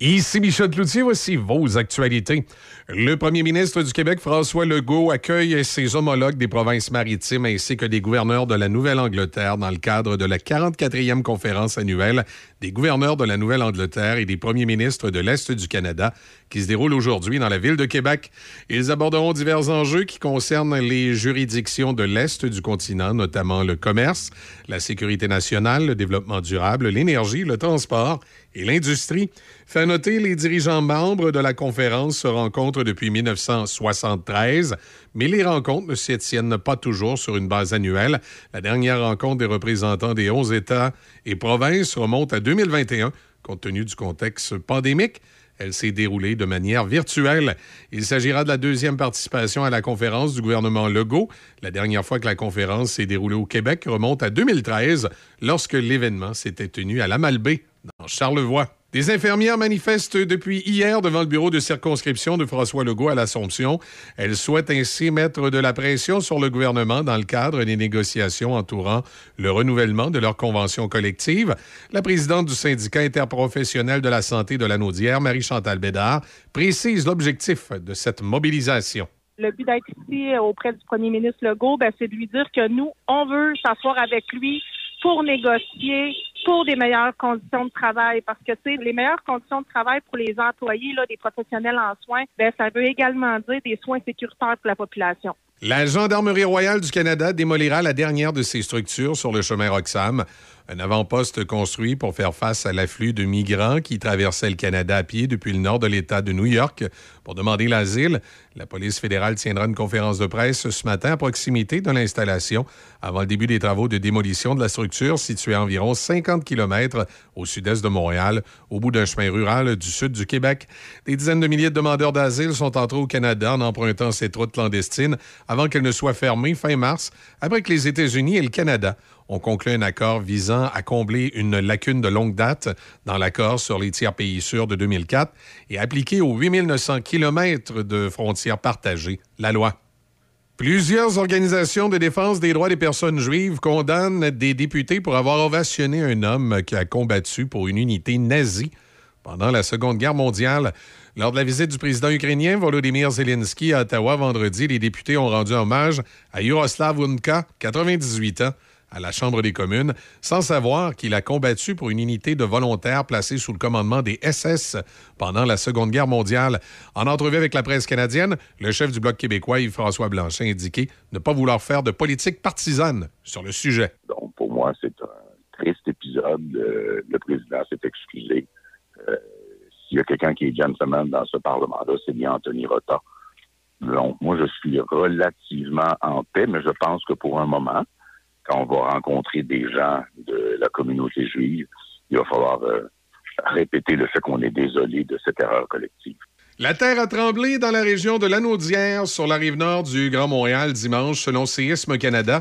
Ici Michel Cloutier, voici vos actualités. Le premier ministre du Québec, François Legault, accueille ses homologues des provinces maritimes ainsi que des gouverneurs de la Nouvelle-Angleterre dans le cadre de la 44e conférence annuelle des gouverneurs de la Nouvelle-Angleterre et des premiers ministres de l'Est du Canada qui se déroule aujourd'hui dans la ville de Québec. Ils aborderont divers enjeux qui concernent les juridictions de l'Est du continent, notamment le commerce, la sécurité nationale, le développement durable, l'énergie, le transport et l'industrie. Fait noter, les dirigeants membres de la conférence se rencontrent depuis 1973, mais les rencontres ne s'y tiennent pas toujours sur une base annuelle. La dernière rencontre des représentants des 11 États et provinces remonte à 2021, compte tenu du contexte pandémique. Elle s'est déroulée de manière virtuelle. Il s'agira de la deuxième participation à la conférence du gouvernement Legault. La dernière fois que la conférence s'est déroulée au Québec remonte à 2013, lorsque l'événement s'était tenu à la Malbaie, dans Charlevoix. Des infirmières manifestent depuis hier devant le bureau de circonscription de François Legault à l'Assomption. Elles souhaitent ainsi mettre de la pression sur le gouvernement dans le cadre des négociations entourant le renouvellement de leur convention collective. La présidente du syndicat interprofessionnel de la santé de la Naudière, Marie-Chantal Bédard, précise l'objectif de cette mobilisation. Le but d'être ici auprès du premier ministre Legault, ben, c'est de lui dire que nous, on veut s'asseoir avec lui pour négocier pour des meilleures conditions de travail. Parce que, tu sais, les meilleures conditions de travail pour les employés, là, des professionnels en soins, ben, ça veut également dire des soins sécuritaires pour la population. La Gendarmerie royale du Canada démolira la dernière de ses structures sur le chemin Roxham. Un avant-poste construit pour faire face à l'afflux de migrants qui traversaient le Canada à pied depuis le nord de l'État de New York pour demander l'asile. La police fédérale tiendra une conférence de presse ce matin à proximité de l'installation avant le début des travaux de démolition de la structure située à environ 50 km au sud-est de Montréal, au bout d'un chemin rural du sud du Québec. Des dizaines de milliers de demandeurs d'asile sont entrés au Canada en empruntant cette route clandestine avant qu'elle ne soit fermée fin mars, après que les États-Unis et le Canada ont conclu un accord visant à combler une lacune de longue date dans l'accord sur les tiers pays sûrs de 2004 et appliquer aux 8900 km de frontières partagées la loi. Plusieurs organisations de défense des droits des personnes juives condamnent des députés pour avoir ovationné un homme qui a combattu pour une unité nazie pendant la Seconde Guerre mondiale. Lors de la visite du président ukrainien Volodymyr Zelensky à Ottawa vendredi, les députés ont rendu hommage à Yaroslav Unka, 98 ans, à la Chambre des communes, sans savoir qu'il a combattu pour une unité de volontaires placée sous le commandement des SS pendant la Seconde Guerre mondiale. En entrevue avec la presse canadienne, le chef du Bloc québécois, Yves-François Blanchet, a indiqué ne pas vouloir faire de politique partisane sur le sujet. Donc, pour moi, c'est un triste épisode. Le, président s'est excusé. Euh, S'il y a quelqu'un qui est gentleman dans ce Parlement-là, c'est bien Anthony Rota. Donc, moi, je suis relativement en paix, mais je pense que pour un moment, quand on va rencontrer des gens de la communauté juive, il va falloir euh, répéter le fait qu'on est désolé de cette erreur collective. La terre a tremblé dans la région de Lanaudière, sur la rive nord du Grand Montréal, dimanche, selon Séisme Canada.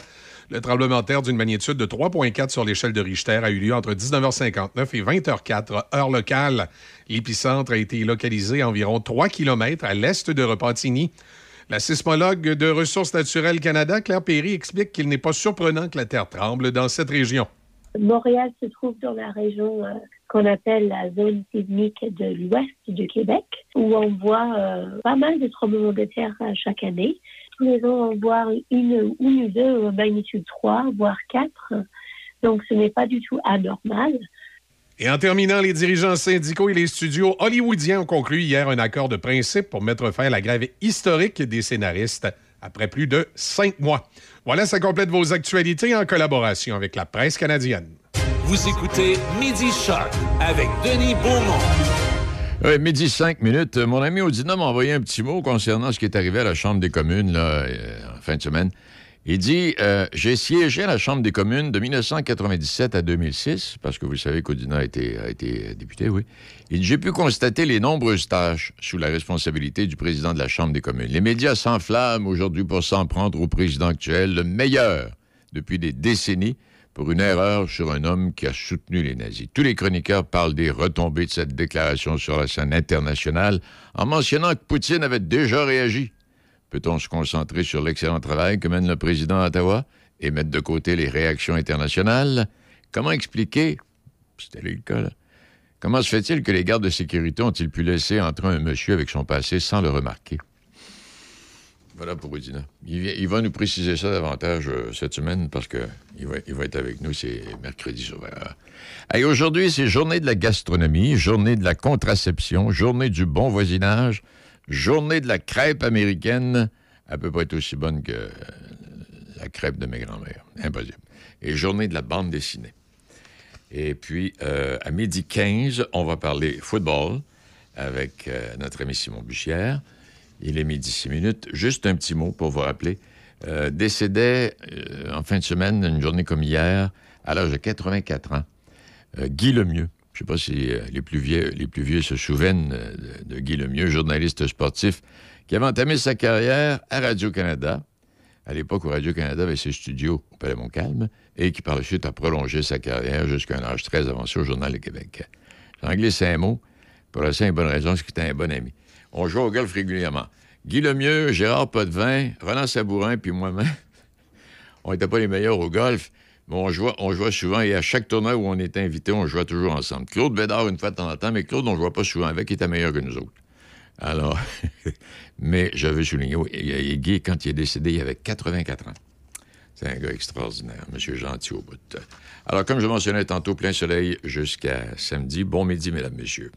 Le tremblement de terre d'une magnitude de 3,4 sur l'échelle de Richter a eu lieu entre 19h59 et 20h04, heure locale. L'épicentre a été localisé à environ 3 km à l'est de Repentigny. La sismologue de Ressources naturelles Canada, Claire Perry, explique qu'il n'est pas surprenant que la terre tremble dans cette région. Montréal se trouve dans la région euh, qu'on appelle la zone sismique de l'ouest du Québec, où on voit euh, pas mal de tremblements de terre euh, chaque année. Tous les ans, on voit une, ou deux magnitude 3, voire 4. Donc, ce n'est pas du tout anormal. Et en terminant, les dirigeants syndicaux et les studios hollywoodiens ont conclu hier un accord de principe pour mettre fin à la grève historique des scénaristes après plus de cinq mois. Voilà, ça complète vos actualités en collaboration avec la presse canadienne. Vous écoutez Midi Shark avec Denis Beaumont. Oui, midi 5 minutes. Mon ami Odina m'a envoyé un petit mot concernant ce qui est arrivé à la Chambre des communes là, euh, en fin de semaine. Il dit euh, J'ai siégé à la Chambre des communes de 1997 à 2006, parce que vous savez qu'Odina a été, a député, oui. Dit J'ai pu constater les nombreuses tâches sous la responsabilité du président de la Chambre des communes. Les médias s'enflamment aujourd'hui pour s'en prendre au président actuel, le meilleur depuis des décennies, pour une erreur sur un homme qui a soutenu les nazis. Tous les chroniqueurs parlent des retombées de cette déclaration sur la scène internationale en mentionnant que Poutine avait déjà réagi. Peut-on se concentrer sur l'excellent travail que mène le président à Ottawa et mettre de côté les réactions internationales? Comment expliquer, c'était le cas, là, comment se fait-il que les gardes de sécurité ont-ils pu laisser entrer un monsieur avec son passé sans le remarquer? Voilà pour Udina. Il, va nous préciser ça davantage euh, cette semaine parce que il va, être avec nous, c'est mercredi sur. Hey, Aujourd'hui, c'est journée de la gastronomie, journée de la contraception, journée du bon voisinage, journée de la crêpe américaine, à peu près aussi bonne que la crêpe de mes grands-mères. Impossible. Et journée de la bande dessinée. Et puis, euh, à midi 15, on va parler football avec euh, notre ami Simon Buchière. Il est midi 6 minutes. Juste un petit mot pour vous rappeler. Euh, décédait euh, en fin de semaine, une journée comme hier, à l'âge de 84 ans, Guy Lemieux. Je ne sais pas si euh, les, plus vieux, se souviennent euh, de, Guy Lemieux, journaliste sportif, qui avait entamé sa carrière à Radio-Canada, à l'époque où Radio-Canada avait ses studios au Palais Montcalm, et qui par la suite a prolongé sa carrière jusqu'à un âge très avancé au Journal de Québec. J'ai glissé un mot, pour la simple bonne raison, c'est qu'il était un bon ami. On joue au golf régulièrement. Guy Lemieux, Gérard Potvin, Roland Sabourin, puis moi-même, on n'était pas les meilleurs au golf, mais on jouait, on souvent, et à chaque tournoi où on était invité, on jouait toujours ensemble. Claude Bédard, une fois de temps en temps, mais Claude, on ne jouait pas souvent avec, il était meilleur que nous autres. Alors, mais j'avais souligné, oui, Guy, quand il est décédé, il avait 84 ans. C'est un gars extraordinaire, monsieur gentil au bout. Alors, comme je mentionnais tantôt, plein soleil jusqu'à samedi. Bon midi, mesdames, messieurs.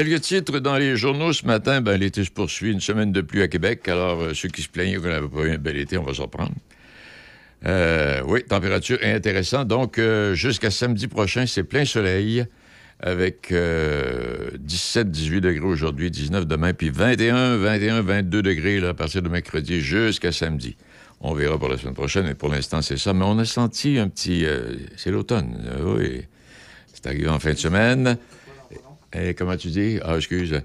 Quelques titres dans les journaux ce matin. Ben, l'été se poursuit. Une semaine de pluie à Québec. Alors, euh, ceux qui se plaignaient qu'on n'avait pas eu un bel été, on va s'en prendre. Euh, oui, température intéressante. Donc, euh, jusqu'à samedi prochain, c'est plein soleil avec 17-18 degrés aujourd'hui, 19 demain, puis 21, 21, 22 degrés là, à partir de mercredi jusqu'à samedi. On verra pour la semaine prochaine, mais pour l'instant, c'est ça. Mais on a senti un petit... c'est l'automne, euh, oui. C'est arrivé en fin de semaine. Et comment tu dis? Ah, excuse.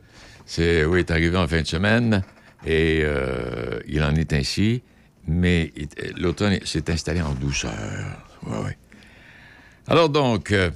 C'est, oui, c'est arrivé en fin de semaine et euh, il en est ainsi, mais l'automne s'est installé en douceur. Oui, oui. Alors donc, euh,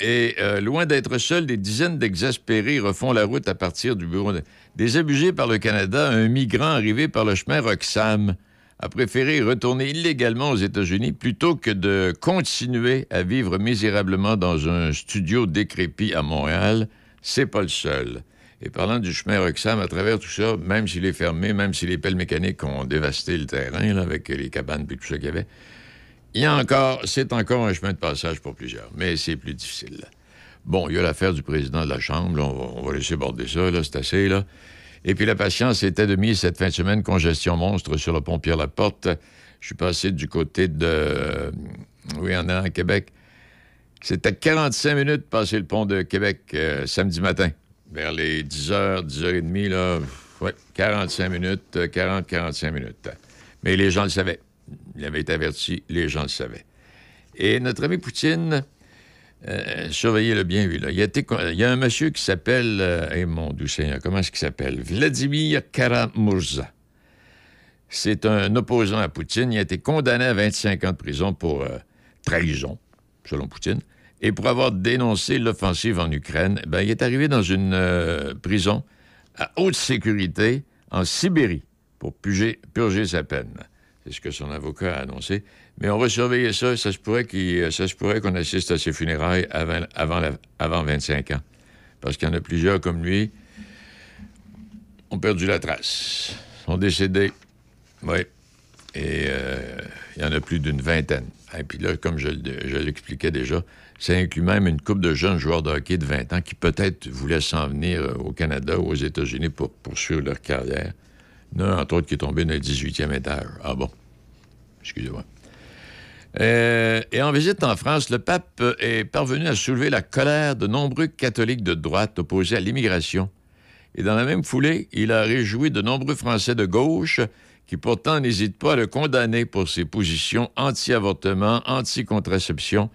et euh, loin d'être seul, des dizaines d'exaspérés refont la route à partir du bureau. de- Désabusé par le Canada, un migrant arrivé par le chemin Roxham a préféré retourner illégalement aux États-Unis plutôt que de continuer à vivre misérablement dans un studio décrépit à Montréal. C'est pas le seul. Et parlant du chemin Roxham, à travers tout ça, même s'il est fermé, même si les pelles mécaniques ont dévasté le terrain avec les cabanes et tout ça qu'il y avait, il y a encore, c'est encore un chemin de passage pour plusieurs, mais c'est plus difficile. Bon, il y a l'affaire du président de la Chambre, là, on, va, on va laisser border ça, là, c'est assez, là. Et puis la patience était de mise cette fin de semaine, congestion monstre sur le pont Pierre-Laporte. Je suis passé du côté de... euh, oui, en allant à Québec. C'était 45 minutes passer le pont de Québec euh, samedi matin, vers les 10h, 10h30, là. Ouais, 45 minutes, euh, 40-45 minutes. Mais les gens le savaient. Il avait été averti, les gens le savaient. Et notre ami Poutine, euh, surveillez-le bien, lui. Il, y a un monsieur qui s'appelle, euh, mon doux Seigneur, comment est-ce qu'il s'appelle? Vladimir Karamurza. C'est un opposant à Poutine. Il a été condamné à 25 ans de prison pour euh, trahison, selon Poutine, et pour avoir dénoncé l'offensive en Ukraine. Ben, il est arrivé dans une euh, prison à haute sécurité en Sibérie pour purger sa peine. C'est ce que son avocat a annoncé. Mais on va surveiller ça. Ça se pourrait pourrait qu'on assiste à ses funérailles avant, avant, la- avant 25 ans. Parce qu'il y en a plusieurs comme lui ont perdu la trace. sont décédés. Oui. Et euh, il y en a plus d'une vingtaine. Et puis là, comme je, je l'expliquais déjà, ça inclut même une couple de jeunes joueurs de hockey de 20 ans qui peut-être voulaient s'en venir euh, au Canada ou aux États-Unis pour poursuivre leur carrière. Il entre autres, qui est tombé dans le 18e étage. Ah bon? Excusez-moi. Euh, et en visite en France, le pape est parvenu à soulever la colère de nombreux catholiques de droite opposés à l'immigration. Et dans la même foulée, il a réjoui de nombreux Français de gauche qui pourtant n'hésitent pas à le condamner pour ses positions anti-avortement, anti-contraception,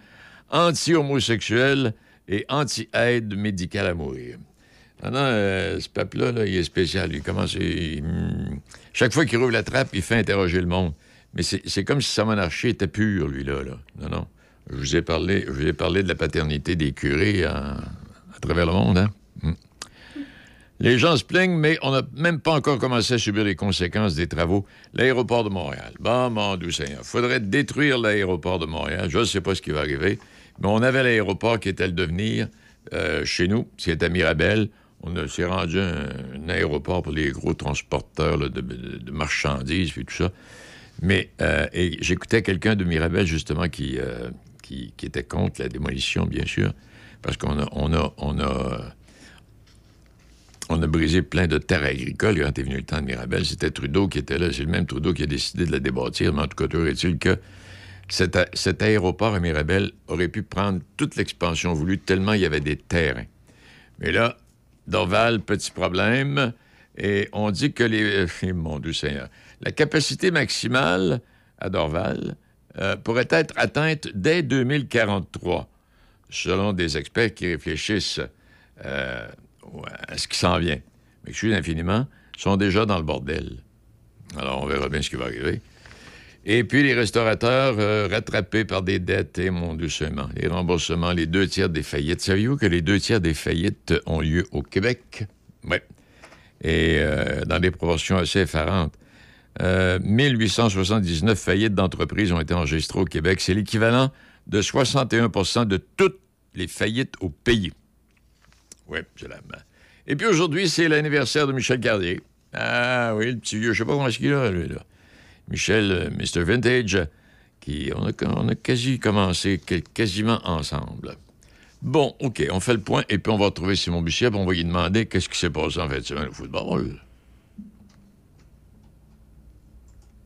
anti-homosexuel et anti-aide médicale à mourir. Non, non, euh, ce pape-là, là, il est spécial. Il commence. chaque fois qu'il rouvre la trappe, il fait interroger le monde. Mais c'est comme si sa monarchie était pure, lui-là. Là. Non, non. Je vous ai parlé, je vous ai parlé de la paternité des curés à, travers le monde. Hein? Hmm. Les gens se plaignent, mais on n'a même pas encore commencé à subir les conséquences des travaux. L'aéroport de Montréal. Bon, mon doux Seigneur, faudrait détruire l'aéroport de Montréal. Je ne sais pas ce qui va arriver, mais on avait l'aéroport qui était le devenir euh, chez nous, qui était à Mirabel. On s'est rendu un, un aéroport pour les gros transporteurs de, marchandises et tout ça. Mais euh, j'écoutais quelqu'un de Mirabel, justement, qui, euh, qui, était contre la démolition, bien sûr, parce qu'on a, brisé plein de terres agricoles quand est venu le temps de Mirabel. C'était Trudeau qui était là. C'est le même Trudeau qui a décidé de la débâtir. Mais en tout cas, est-il que cet, cet aéroport à Mirabel aurait pu prendre toute l'expansion voulue tellement il y avait des terrains. Mais là, Dorval, petit problème. Et on dit que les. euh, mon Dieu Seigneur. La capacité maximale à Dorval euh, pourrait être atteinte dès 2043, selon des experts qui réfléchissent euh, à ce qui s'en vient. M'excuse infiniment, sont déjà dans le bordel. Alors, on verra bien ce qui va arriver. Et puis, les restaurateurs euh, rattrapés par des dettes, et mon doucement, les remboursements, les deux tiers des faillites. Saviez-vous que les deux tiers des faillites ont lieu au Québec? Oui. Et euh, dans des proportions assez effarantes. Euh, 1879 faillites d'entreprises ont été enregistrées au Québec. C'est l'équivalent de 61% de toutes les faillites au pays. Oui, c'est la main. Et puis aujourd'hui, c'est l'anniversaire de Michel Carrier. Ah oui, le petit vieux, je sais pas comment est-ce qu'il a, lui, là. Michel, euh, Mr. Vintage, qui, on a, quasi commencé quasiment ensemble. Bon, OK, on fait le point et puis on va retrouver Simon Bichet on va lui demander qu'est-ce qui s'est passé en fin de semaine football.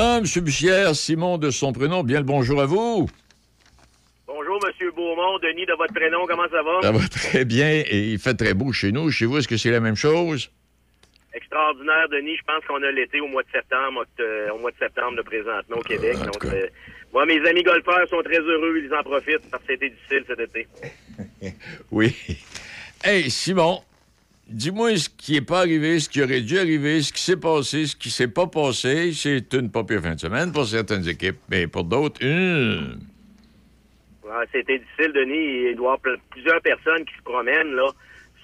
Ah, M. Bussière, Simon de son prénom, bien le bonjour à vous. Bonjour, Monsieur Beaumont. Denis, de votre prénom, comment ça va? Ça va très bien et il fait très beau chez nous. Chez vous, est-ce que c'est la même chose? Extraordinaire, Denis. Je pense qu'on a l'été au mois de septembre, oct- euh, au mois de septembre, là, présentement, au Québec. Donc, euh, moi, mes amis golfeurs sont très heureux. Ils en profitent parce que c'était difficile cet été. Oui. Hey, Simon, dis-moi ce qui n'est pas arrivé, ce qui aurait dû arriver, ce qui s'est passé, ce qui s'est pas passé. C'est une pas fin de semaine pour certaines équipes, mais pour d'autres. Ouais, c'était difficile, Denis. Il doit y avoir pl- plusieurs personnes qui se promènent, là,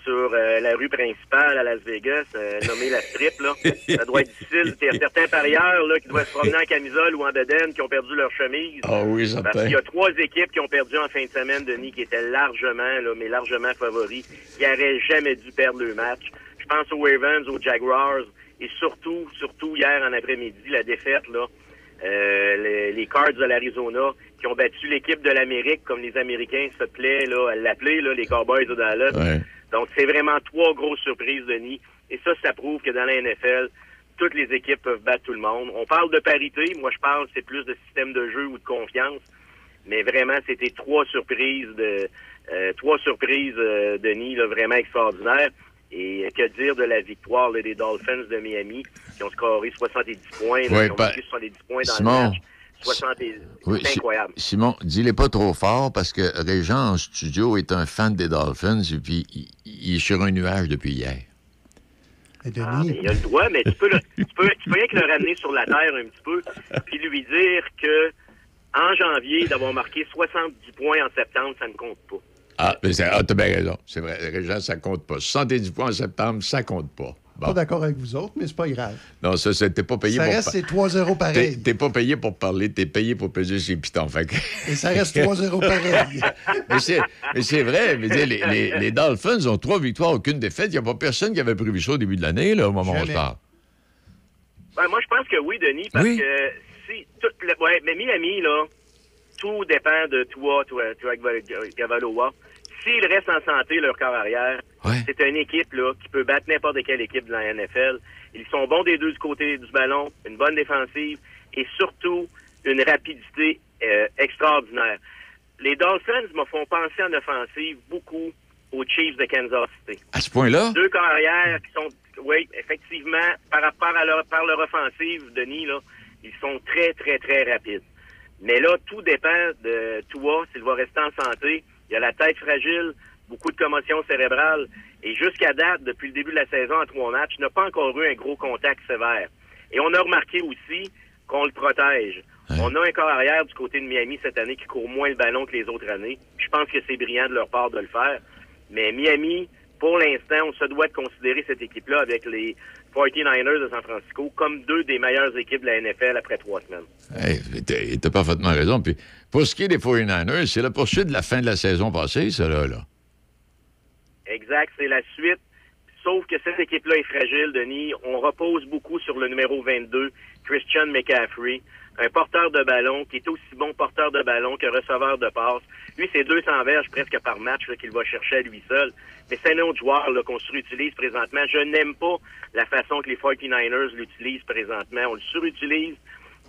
sur euh, la rue principale à Las Vegas, euh, nommée la Strip, là. Ça doit être difficile. Il y a certains parieurs, là, qui doivent se promener en camisole ou en bedaine, qui ont perdu leur chemise. Ah oui, certain. Parce qu'il y a trois équipes qui ont perdu en fin de semaine, Denis, qui étaient largement, là, mais largement favoris, qui n'auraient jamais dû perdre le match. Je pense aux Ravens, aux Jaguars, et surtout, surtout hier en après-midi, la défaite, là, euh, les, les Cards de l'Arizona, qui ont battu l'équipe de l'Amérique, comme les Américains se plaît là, à l'appeler, là, les Cowboys de Dallas. Ouais. Donc, c'est vraiment trois grosses surprises, Denis. Et ça, ça prouve que dans la NFL, toutes les équipes peuvent battre tout le monde. On parle de parité. Moi, je parle, c'est plus de système de jeu ou de confiance. Mais vraiment, c'était trois surprises de euh, trois surprises, euh, Denis, là, vraiment extraordinaires. Et que dire de la victoire là, des Dolphins de Miami, qui ont scoré 70 points, là, Ouais, qui ont pas- marqué 70 points dans Simon. le match. 70... Oui, c'est incroyable. Simon, dis-les pas trop fort parce que Régent en studio est un fan des Dolphins et puis il, il est sur un nuage depuis hier. Ah, mais il a le droit, mais tu peux, le- tu peux, tu peux rien que le ramener sur la terre un petit peu, puis lui dire que en janvier, d'avoir marqué 70 points en septembre, ça ne compte pas. Ah, mais ah, t'as bien raison. C'est vrai, Régent, ça compte pas. 70 points en septembre, ça compte pas. Bon. Pas d'accord avec vous autres, mais c'est pas grave. Non, ça, c'est- t'es pas payé Ça pour... reste, par- c'est 3-0 pareil. T'es- pas payé pour parler, t'es payé pour peser ses pitons. Fait que- Et ça reste 3-0 pareil. mais c'est vrai, mais les, les- les Dolphins ont trois victoires, aucune défaite. Il n'y a pas personne qui avait prévu ça au début de l'année, là, au moment où on se parle. Ben, moi, je pense que oui, Denis, parce Oui. que si toute le, ouais, mais Miami, là, tout dépend de toi, toi, toi Gavaloa. S'ils restent en santé, leur corps arrière, c'est une équipe là qui peut battre n'importe quelle équipe de la NFL. Ils sont bons des deux du côté du ballon, une bonne défensive et surtout une rapidité euh, extraordinaire. Les Dolphins me font penser en offensive beaucoup aux Chiefs de Kansas City. À ce point-là? Deux carrières qui sont, oui, effectivement, par rapport à leur, par leur offensive, Denis, là, ils sont très, très, très rapides. Mais là, tout dépend de toi, s'il va rester en santé. Il a la tête fragile, beaucoup de commotion cérébrale. Et jusqu'à date, depuis le début de la saison, en trois matchs, il n'a pas encore eu un gros contact sévère. Et on a remarqué aussi qu'on le protège. On a un corps arrière du côté de Miami cette année qui court moins le ballon que les autres années. Je pense que c'est brillant de leur part de le faire. Mais Miami, pour l'instant, on se doit de considérer cette équipe-là avec les 49ers de San Francisco comme deux des meilleures équipes de la NFL après trois semaines. Hey, t'as parfaitement raison. Puis, pour ce qui est des 49ers, c'est la poursuite de la fin de la saison passée, là. là. Exact, c'est la suite. Sauf que cette équipe-là est fragile, Denis. On repose beaucoup sur le numéro 22, Christian McCaffrey. Un porteur de ballon qui est aussi bon porteur de ballon que receveur de passe. Lui, c'est 200 verges presque par match qu'il va chercher à lui seul. Mais c'est un autre joueur qu'on surutilise présentement. Je n'aime pas la façon que les 49ers l'utilisent présentement. On le surutilise.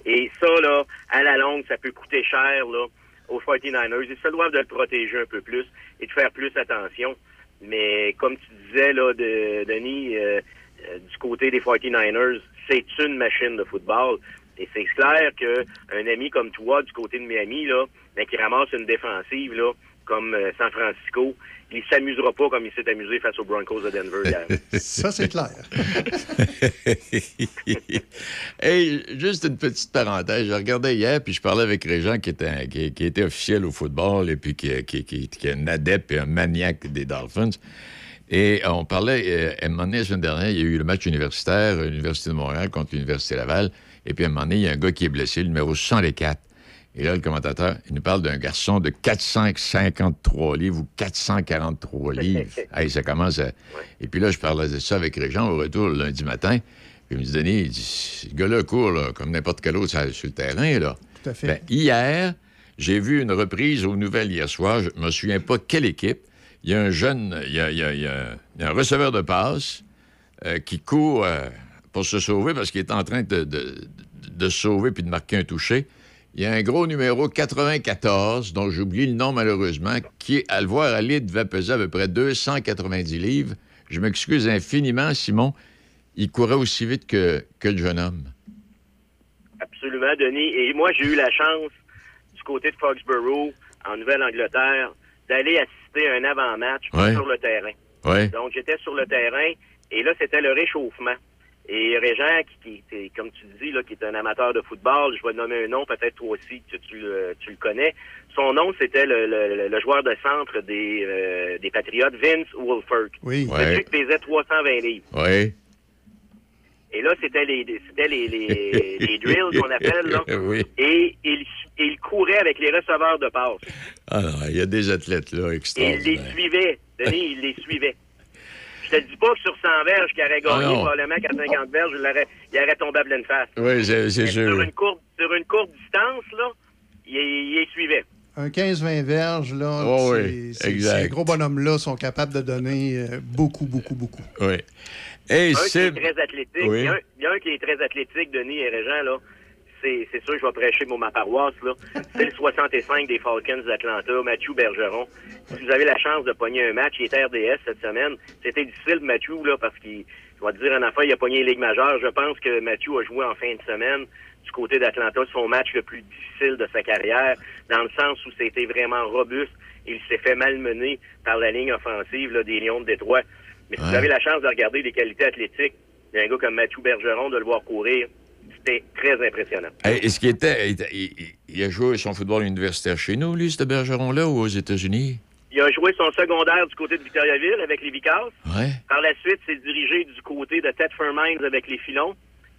Et ça, là, à la longue, ça peut coûter cher là, aux 49ers. Ils se doivent de le protéger un peu plus et de faire plus attention. Mais comme tu disais, là, de, Denis, euh, euh, du côté des 49ers, c'est une machine de football. Et c'est clair que un ami comme toi, du côté de Miami, là, ben, qui ramasse une défensive, là, comme euh, San Francisco, il s'amusera pas comme il s'est amusé face aux Broncos de Denver hier. Ça, c'est clair. hey, juste une petite parenthèse. Je regardais hier, puis je parlais avec Régent, qui était, un- qui, qui était officiel au football, et puis qui, qui, qui- qui est un adepte et un maniaque des Dolphins. Et on parlait, euh, à un moment donné, la semaine dernière, il y a eu le match universitaire, l'Université de Montréal contre l'Université Laval. Et puis à un moment donné, il y a un gars qui est blessé, le numéro 64. Et là, le commentateur, il nous parle d'un garçon de 453 livres ou 443 livres. hey, ça commence à... Et puis là, je parlais de ça avec Régent au retour le lundi matin. Puis il me dit, Denis, il dit, ce gars-là court là, comme n'importe quel autre sur, sur le terrain. Là. Tout à fait. Ben, hier, j'ai vu une reprise aux nouvelles hier soir. Je me souviens pas quelle équipe. Il y a un jeune, il y a, il y a- il y a- il y a un receveur de passe euh, qui court euh, pour se sauver parce qu'il est en train de, de- de se sauver puis de marquer un touché. Il y a un gros numéro 94, dont j'oublie le nom malheureusement, qui, à le voir aller, devait peser à peu près 290 livres. Je m'excuse infiniment, Simon. Il courait aussi vite que, que le jeune homme. Absolument, Denis. Et moi, j'ai eu la chance, du côté de Foxborough, en Nouvelle-Angleterre, d'aller assister à un avant-match Ouais. sur le terrain. Ouais. Donc, j'étais sur le terrain et là, c'était le réchauffement. Et Régent, qui, qui comme tu dis, là, qui est un amateur de football, je vais nommer un nom, peut-être toi aussi, tu, tu, le- tu le connais. Son nom, c'était le, le- le joueur de centre des, euh, des Patriotes, Vince Wolford. Oui. Pesait 320 livres. Oui. Et là, c'était les, c'était les, les, les drills qu'on appelle, là. oui. Et il, il courait avec les receveurs de passe. Alors, il y a des athlètes là Et il les extraordinaires. suivait. Denis, il les suivait. Je te dis pas que sur 100 verges, qu'il aurait gagné, Ah probablement qu'à 50 verges, il aurait, il aurait tombé à pleine face. Oui, c'est sûr. Sur une courte, sur une courte distance, là, il, il les suivait. Un 15-20 verges, là, Oh c'est- oui, exact. ces gros bonhommes-là sont capables de donner euh, beaucoup, beaucoup, beaucoup. Oui. Hey, un qui est très athlétique. Oui. Il, y a un, il y a un qui est très athlétique, Denis et Régent, là. C'est c'est sûr que je vais prêcher pour ma paroisse, là. C'est le 65 des Falcons d'Atlanta, Mathieu Bergeron. Si vous avez la chance de pogner un match, il est RDS cette semaine. C'était difficile, Mathieu, là, parce qu'il, je vais te dire en affaire, il a pogné les Ligues majeures. Je pense que Mathieu a joué en fin de semaine du côté d'Atlanta son match le plus difficile de sa carrière, dans le sens où c'était vraiment robuste. Il s'est fait malmener par la ligne offensive là, des Lions de Détroit. Mais si vous avez la chance de regarder les qualités athlétiques d'un gars comme Mathieu Bergeron, de le voir courir, c'était très impressionnant. Hey, Est-ce qu'il était. il- a joué son football universitaire chez nous, lui, ce Bergeron-là, ou aux États-Unis? Il a joué son secondaire du côté de Victoriaville avec les Vicars. Ouais. Par la suite, s'est dirigé du côté de Thetford Mines avec les Filons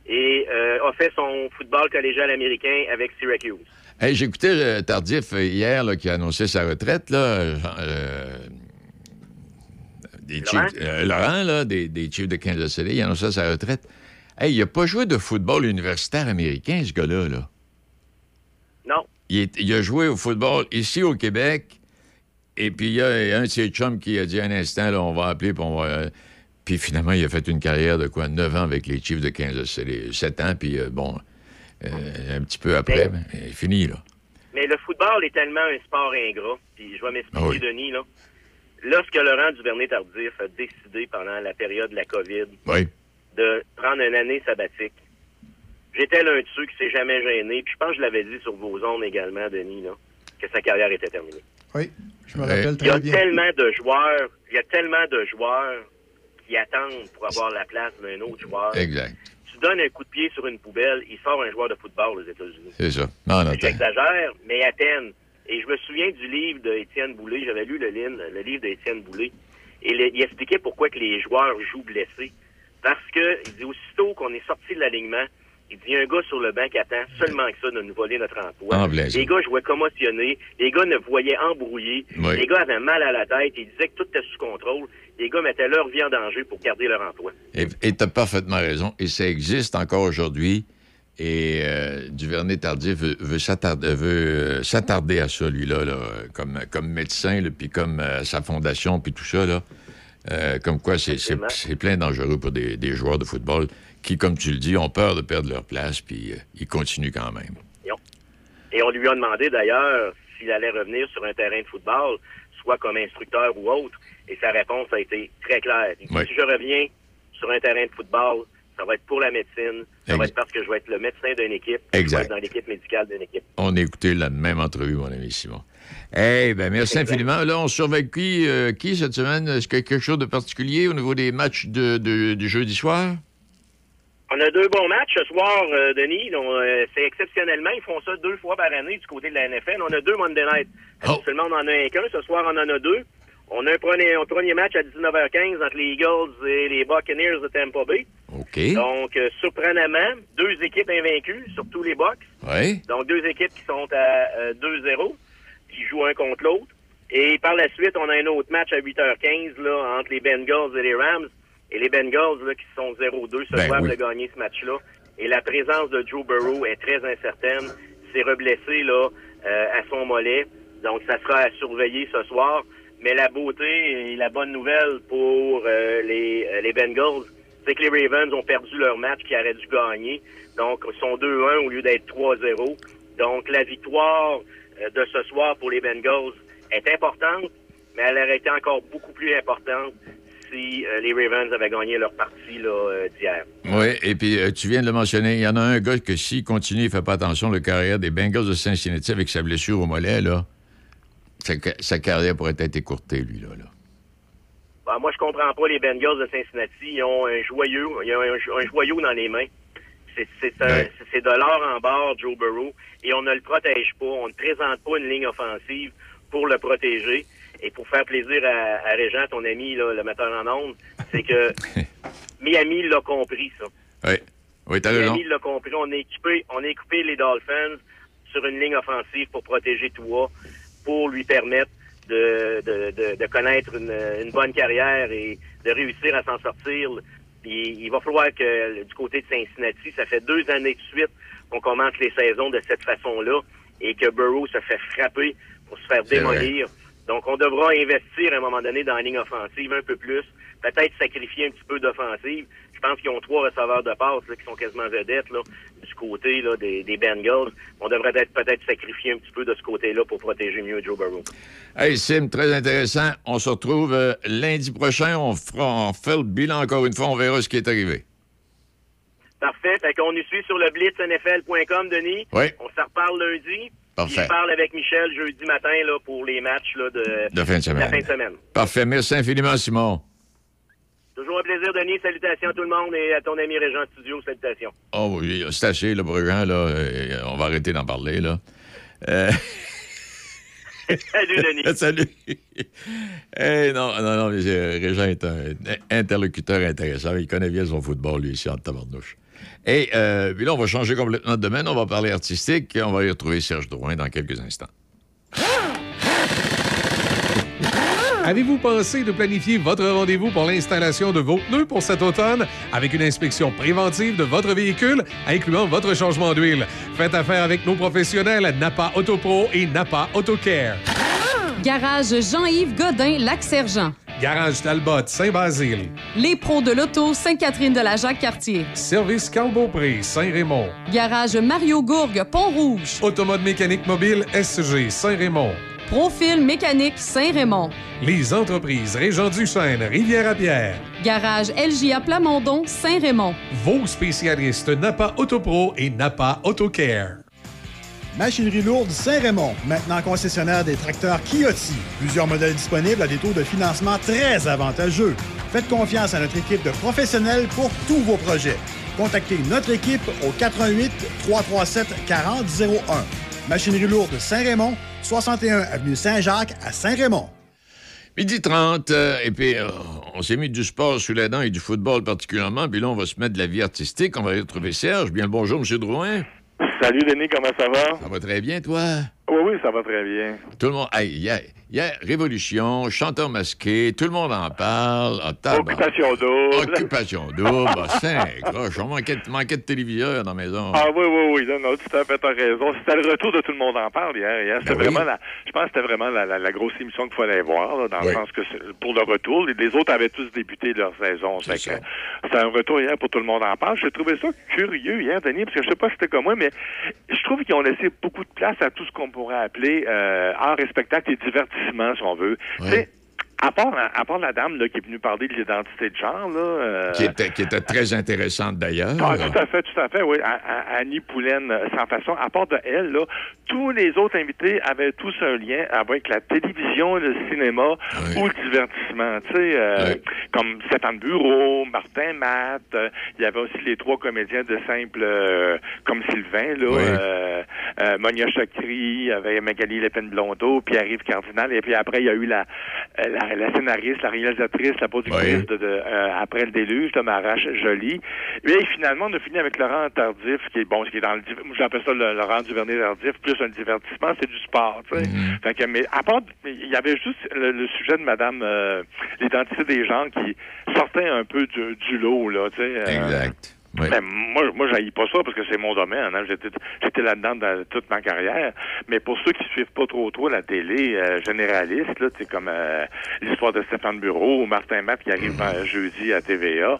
et euh, a fait son football collégial américain avec Syracuse. Hey, J'écoutais euh, Tardif euh, hier là, qui a annoncé sa retraite, là. euh, des Laurent? Chiefs- Laurent, là, des, des Chiefs de Kansas City, il a annoncé sa retraite. Hey, il n'a pas joué de football universitaire américain, ce gars-là. Là. Non. Il, est- il a joué au football ici au Québec. Et puis, il y a un de ses chums qui a dit un instant, là, on va appeler, puis on va. euh, puis finalement, il a fait une carrière de quoi? 9 ans avec les Chiefs de Kansas City. 7 ans, puis euh, bon, euh, un petit peu après, ben, il est fini, là. Mais le football est tellement un sport ingrat. Puis je vais m'expliquer, Ah oui. Denis. Là. Lorsque Laurent Duvernay-Tardif a décidé pendant la période de la COVID Oui. De prendre une année sabbatique, j'étais l'un de ceux qui s'est jamais gêné. Puis je pense que je l'avais dit sur vos ondes également, Denis, là, que sa carrière était terminée. Oui, je me Ouais. rappelle Il y a très bien. tellement de joueurs, il y a tellement de joueurs qui attendent pour avoir la place d'un autre joueur. Exact. Tu donnes un coup de pied sur une poubelle, il sort un joueur de football aux États-Unis. C'est ça. Non, non, J'exagère, mais à peine. Et je me souviens du livre d'Étienne Boulay. J'avais lu le, livre- le livre d'Étienne Boulay. Et le- il expliquait pourquoi que les joueurs jouent blessés. Parce que, il dit, aussitôt qu'on est sorti de l'alignement, il dit, il y a un gars sur le banc qui attend seulement que ça de nous voler notre emploi. Blason. les gars jouaient commotionnés. Les gars ne voyaient embrouillés. Oui. Les gars avaient mal à la tête. Ils disaient que tout était sous contrôle. Les gars mettaient leur vie en danger pour garder leur emploi. Et tu as parfaitement raison. Et ça existe encore aujourd'hui. Et euh, Duvernay-Tardif veut, veut s'attarder, euh, s'attarder à ça, lui-là, là, comme, comme médecin, puis comme euh, sa fondation, puis tout ça. Là. Euh, comme quoi, c'est, plein dangereux pour des, des joueurs de football qui, comme tu le dis, ont peur de perdre leur place, puis euh, ils continuent quand même. Et on, et on lui a demandé d'ailleurs s'il allait revenir sur un terrain de football, soit comme instructeur ou autre. Et sa réponse a été très claire. Il dit. Si je reviens sur un terrain de football, ça va être pour la médecine. Ça va être parce que je vais être le médecin d'une équipe. Je vais être dans l'équipe médicale d'une équipe. On a écouté la même entrevue, mon ami Simon. Eh ben merci infiniment. Là, on surveille qui, euh, qui cette semaine? Est-ce qu'il y a quelque chose de particulier au niveau des matchs de, de- du jeudi soir? On a deux bons matchs ce soir, euh, Denis. Donc, euh, c'est exceptionnellement, ils font ça deux fois par année du côté de la NFL. On a deux Monday Night. Seulement, on en a un qu'un. Ce soir, on en a deux. On a un premier, un premier match à 19h15 entre les Eagles et les Buccaneers de Tampa Bay. OK. Donc, euh, surprenamment, deux équipes invaincues, surtout les Bucks. Oui. Donc, deux équipes qui sont à euh, 2-0, qui jouent un contre l'autre. Et par la suite, on a un autre match à 8h15 là, entre les Bengals et les Rams. Et les Bengals, là, qui sont 0-2, se Ben doivent oui. de gagner ce match-là. Et la présence de Joe Burrow est très incertaine. S'est reblessé là, euh, à son mollet. Donc, ça sera à surveiller ce soir. Mais la beauté et la bonne nouvelle pour euh, les, euh, les Bengals, c'est que les Ravens ont perdu leur match qui auraient dû gagner. Donc, ils sont 2-1 au lieu d'être 3-0. Donc, la victoire de ce soir pour les Bengals est importante, mais elle aurait été encore beaucoup plus importante si euh, les Ravens avaient gagné leur partie là, euh, d'hier. Oui, et puis euh, tu viens de le mentionner, il y en a un gars que s'il continue, il fait pas attention, le carrière des Bengals de Cincinnati avec sa blessure au mollet, là, sa, ca- sa carrière pourrait être écourtée, lui, là. là. Ben, moi, je comprends pas les Bengals de Cincinnati. Ils ont un joyeux, ils ont un joyau dans les mains. C'est de l'or en barre, Joe Burrow, et on ne le protège pas. On ne présente pas une ligne offensive pour le protéger. Et pour faire plaisir à, à Régent, ton ami, là, le metteur en ondes, c'est que Miami l'a compris, ça. Oui, oui, t'as. Miami l'a compris. On a équipé, on équipé les Dolphins sur une ligne offensive pour protéger Tua, pour lui permettre de, de, de, de connaître une, une bonne carrière et de réussir à s'en sortir. Puis il va falloir que du côté de Cincinnati, ça fait deux années de suite qu'on commence les saisons de cette façon-là et que Burrow se fait frapper pour se faire démolir. Donc, on devra investir à un moment donné dans la ligne offensive un peu plus, peut-être sacrifier un petit peu d'offensive. Je pense qu'ils ont trois receveurs de passe là, qui sont quasiment vedettes là, du côté là, des, des Bengals. On devrait être peut-être sacrifier un petit peu de ce côté-là pour protéger mieux Joe Burrow. Hey, Sim, très intéressant. On se retrouve euh, lundi prochain. On, fera, on fait le bilan encore une fois. On verra ce qui est arrivé. Parfait. Fait qu'on nous suit sur le blitznfl.com, Denis. Oui. On s'en reparle lundi. Parfait. Je parle avec Michel jeudi matin là, pour les matchs là, de, De fin de semaine. la fin de semaine. Parfait. Merci infiniment, Simon. Toujours un plaisir, Denis. Salutations à tout le monde et à ton ami Régent Studio. Salutations. Oh oui, c'est assez, le brûlant, là. Euh, on va arrêter d'en parler, là. Euh, Salut, Denis. Salut. Eh, non, non, non, mais euh, Régent est un interlocuteur intéressant. Il connaît bien son football, lui, ici, en tabarnouche. Et euh, puis là, on va changer complètement de domaine. On va parler artistique. On va y retrouver Serge Drouin dans quelques instants. Avez-vous pensé de planifier votre rendez-vous pour l'installation de vos pneus pour cet automne? Avec une inspection préventive de votre véhicule, incluant votre changement d'huile? Faites affaire avec nos professionnels Napa Autopro et Napa AutoCare. Garage Jean-Yves Godin, Lac-Sergent. Garage Talbot, Saint-Basile. Les pros de l'auto, Sainte-Catherine de la Jacques-Cartier. Service Carl Beaupré, Saint-Raymond. Garage Mario Gourgue, Pont-Rouge. Automode mécanique mobile SG, Saint-Raymond. Profil mécanique Saint-Raymond. Les entreprises Régent Duchesne, Rivière-à-Pierre. Garage LJA Plamondon, Saint-Raymond. Vos spécialistes Napa Autopro et Napa AutoCare. Machinerie lourde Saint-Raymond, maintenant concessionnaire des tracteurs Kioti. Plusieurs modèles disponibles à des taux de financement très avantageux. Faites confiance à notre équipe de professionnels pour tous vos projets. Contactez notre équipe au 88 337 4001. Machinerie lourde Saint-Raymond, 61 avenue Saint-Jacques à Saint-Raymond. Midi 30, euh, et puis euh, on s'est mis du sport sous la dent et du football particulièrement, puis là, on va se mettre de la vie artistique. On va aller retrouver Serge. Bien le bonjour, M. Drouin. Salut Denis, comment ça va? Ça va très bien, toi? Oui, oui, ça va très bien. Tout le monde. Hey, hier, Hier, Révolution, chanteur masqué, tout le monde en parle. Ah. Occupation double. Occupation double. Ah, cinq croches. On manquait, de- manquait de téléviseur dans la maison. Ah oui, oui, oui, non, non, tout à fait, t'as raison. C'était le retour de tout le monde en parle hier. hier. Ben oui. vraiment la, je pense que c'était vraiment la, la- la grosse émission qu'il fallait voir, là, dans Oui. le sens que pour le retour, les, les autres avaient tous débuté leur saison. C'était un retour hier pour tout le monde en parle. J'ai trouvé ça curieux hier, Denis, parce que je sais pas si c'était comme moi, mais je trouve qu'ils ont laissé beaucoup de place à tout ce qu'on pourrait appeler euh, art et spectacle et divertissement, si on veut. À part, à part la dame là, qui est venue parler de l'identité de genre, là, euh, Qui, était, qui était très intéressante d'ailleurs. ah, tout à fait, tout à fait, oui. À- à- Annie Poulaine, euh, sans façon. À part de elle, là, tous les autres invités avaient tous un lien avec la télévision, le cinéma ou le divertissement. Tu sais, euh, comme Stéphane Bureau, Martin Matt. euh, il y avait aussi les trois comédiens de simple, euh, comme Sylvain, là, Oui. Monia Chakri, il y avait Magali Lépine-Blondeau, Pierre-Yves Cardinal, et puis après, il y a eu la, euh, la, la scénariste, la réalisatrice, la productrice de, de, euh, Après le déluge, de Marache Jolie. Et finalement, on a fini avec Laurent Tardif, qui est bon, qui est dans le, j'appelle ça le Laurent Duvernay Tardif, plus un divertissement, c'est du sport, tu sais. Fait que, mais à part, il y avait juste le, le sujet de Madame, euh, l'identité des gens qui sortait un peu du, du lot, là, tu sais. euh, Exact. Oui. ben, moi, moi, j'haïs pas ça parce que c'est mon domaine. Hein. J'étais, là-dedans dans toute ma carrière. Mais pour ceux qui suivent pas trop trop la télé euh, généraliste, là, c'est comme euh, l'histoire de Stéphane Bureau ou Martin Matt qui arrive euh, jeudi à TVA.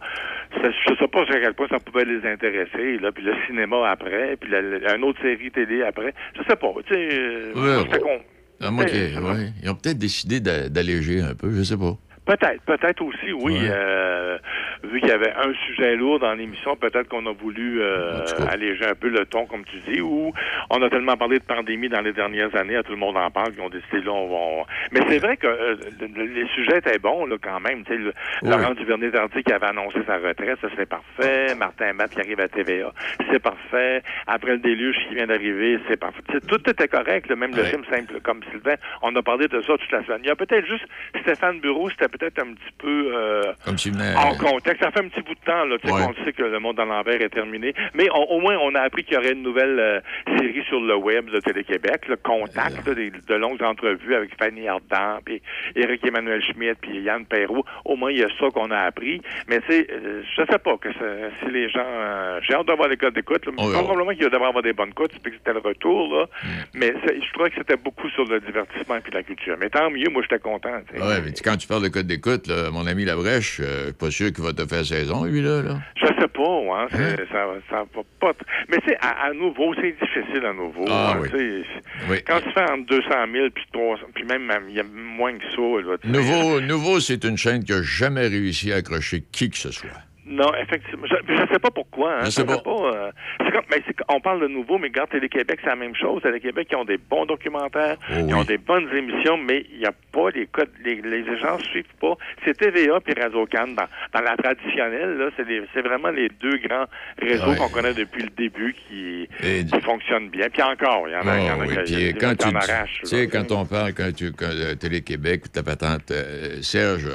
Ça, je sais pas à quel point ça pouvait les intéresser. Là, puis le cinéma après, puis la, la- une autre série télé après. Je sais pas. Tu sais, euh, Ouais, ouais. con- Ah, Ouais, qui- ouais. Ils ont peut-être décidé d'a- d'alléger un peu, je sais pas. Peut-être, peut-être aussi, oui. Ouais. Euh, vu qu'il y avait un sujet lourd dans l'émission, peut-être qu'on a voulu euh, alléger un peu le ton, comme tu dis, ou on a tellement parlé de pandémie dans les dernières années, à tout le monde en parle, qu'ils ont décidé là, on va... on- Mais c'est vrai que euh, le- le- les sujets étaient bons, là, quand même. Tu sais, Oui. Laurent Duvernay-Tardy qui avait annoncé sa retraite, ça c'est parfait. Martin Matt qui arrive à TVA, c'est parfait. Après le déluge qui vient d'arriver, c'est parfait. Tout était correct, là, même le film simple comme Sylvain. On a parlé de ça toute la semaine. Il y a peut-être juste Stéphane Bureau, c'était peut-être un petit peu euh, Comme en contexte. Ça fait un petit bout de temps là, Ouais. qu'on sait que le monde dans l'envers est terminé. Mais on- au moins, on a appris qu'il y aurait une nouvelle euh, série sur le web de Télé-Québec, le Contact, là, des- de longues entrevues avec Fanny Ardant, puis Éric Emmanuel Schmitt, puis Yann Perrault. Au moins, il y a ça qu'on a appris. Mais tu sais, euh, je sais pas que si les gens... euh, J'ai hâte d'avoir les codes d'écoute. là. On verra. Probablement qu'il devrait avoir des bonnes codes, puis que c'était le retour. Là. Mm. Mais c'est- je trouvais que c'était beaucoup sur le divertissement et la culture. Mais tant mieux, moi, j'étais content. tu sais. Ouais, mais quand tu parles de code d'écoute, là, mon ami Labrèche, euh, pas sûr qu'il va te faire saison, lui, là. là. Je sais pas, hein, ça, ça va pas. t- Mais tu sais, à, à nouveau, c'est difficile à nouveau. Ah, hein, oui. Oui. Quand tu fais entre 200 000 puis 300, puis même il y a moins que ça. Là. Nouveau, nouveau c'est une chaîne qui a jamais réussi à accrocher qui que ce soit. Non, effectivement. Je, je sais pas pourquoi. Hein, Je sais pas. euh, comme, mais on parle de nouveau, mais regarde Télé-Québec, c'est la même chose. Télé-Québec, ils ont des bons documentaires, Oh ils ont des bonnes émissions, mais il n'y a pas les codes, les, les gens suivent pas. C'est TVA puis Radio-Can dans, dans la traditionnelle, là, c'est, vraiment les deux grands réseaux Ouais. qu'on connaît depuis le début qui, Et- qui fonctionnent bien. Puis encore, il y en a, il y en a oui, quand tu, en sais, là. quand on parle, quand tu, euh, Télé-Québec ta patente, euh, Serge,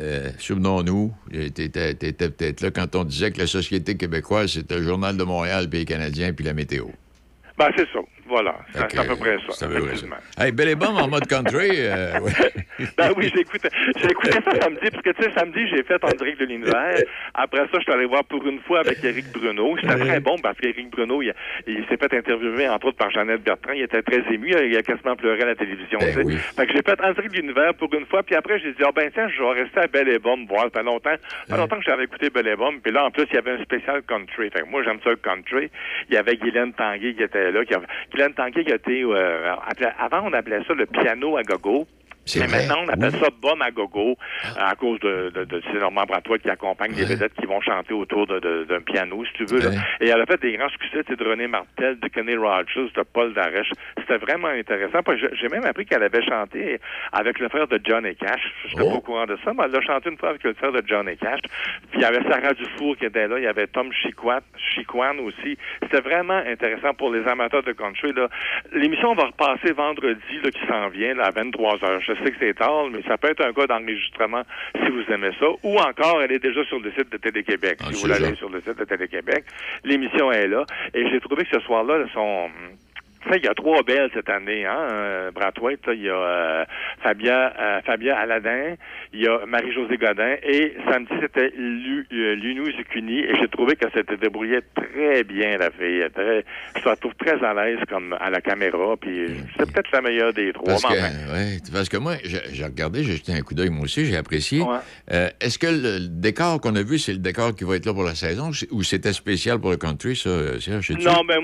euh, souvenons-nous, t'étais peut-être là quand on disait que la société québécoise, c'était le Journal de Montréal, Pays canadien, puis la météo. Ben, c'est ça. Voilà. C'est à peu près ça. peu. Hey, et en mode country, euh, ouais. Ben oui, j'ai écouté, j'ai écouté ça samedi, parce que tu sais, samedi, j'ai fait en direct de l'univers. Après ça, je suis allé voir pour une fois avec Éric Bruno. C'était très bon parce qu'Éric Bruno, il, il s'est fait interviewer, entre autres, par Jeannette Bertrand. Il était très ému. Il a quasiment pleuré à la télévision. tu sais. Fait que j'ai fait en direct de l'univers pour une fois. Puis après, j'ai dit, ah ben tiens, je vais rester à Belle et Bombe voir. Ça fait longtemps, fait longtemps que j'avais écouté Belle et. Puis là, en plus, il y avait un spécial country. Fait que moi, j'aime ça le country. Il y avait Guylaine Tanguay qui était là. Qui Guylaine Tanguay a été, euh, avant, on appelait ça le piano à gogo. Mais vrai, maintenant, on appelle ça Bum à gogo euh, à cause de, de, de ces Normand Bratois qui accompagnent des vedettes qui vont chanter autour de- de- d'un piano, si tu veux. là. Et elle a fait des grands succès, c'est de René Martel, de Kenny Rogers, de Paul Darèche. C'était vraiment intéressant. J'ai- même appris qu'elle avait chanté avec le frère de John et Cash. Je n'étais pas au courant de ça, mais elle a chanté une fois avec le frère de John et Cash. Puis il y avait Sarah Dufour qui était là, il y avait Tom Chiquat, Chiquan aussi. C'était vraiment intéressant pour les amateurs de country. L'émission va repasser vendredi, là, qui s'en vient, là, à 23 h Je sais que c'est tard, mais ça peut être un cas d'enregistrement si vous aimez ça. Ou encore, elle est déjà sur le site de Télé-Québec. si vous l'allez ça. sur le site de Télé-Québec, l'émission est là. Et j'ai trouvé que ce soir-là, son Tu sais, il y a trois belles cette année, hein, euh, Brathwaite. Il y a euh, Fabia, euh, Fabia Aladin, il y a Marie-Josée Godin, et samedi, c'était euh, Lunou Zucchini, et j'ai trouvé qu'elle s'était débrouillée très bien, la fille. Très, je la trouve très à l'aise comme à la caméra, puis c'est peut-être la meilleure des trois. Parce que, enfin. ouais, parce que moi, j'ai regardé, j'ai jeté un coup d'œil moi aussi, j'ai apprécié. Ouais. Euh, Est-ce que le, décor qu'on a vu, c'est le décor qui va être là pour la saison ou c'était spécial pour le country, ça, euh, Serge? Non, mais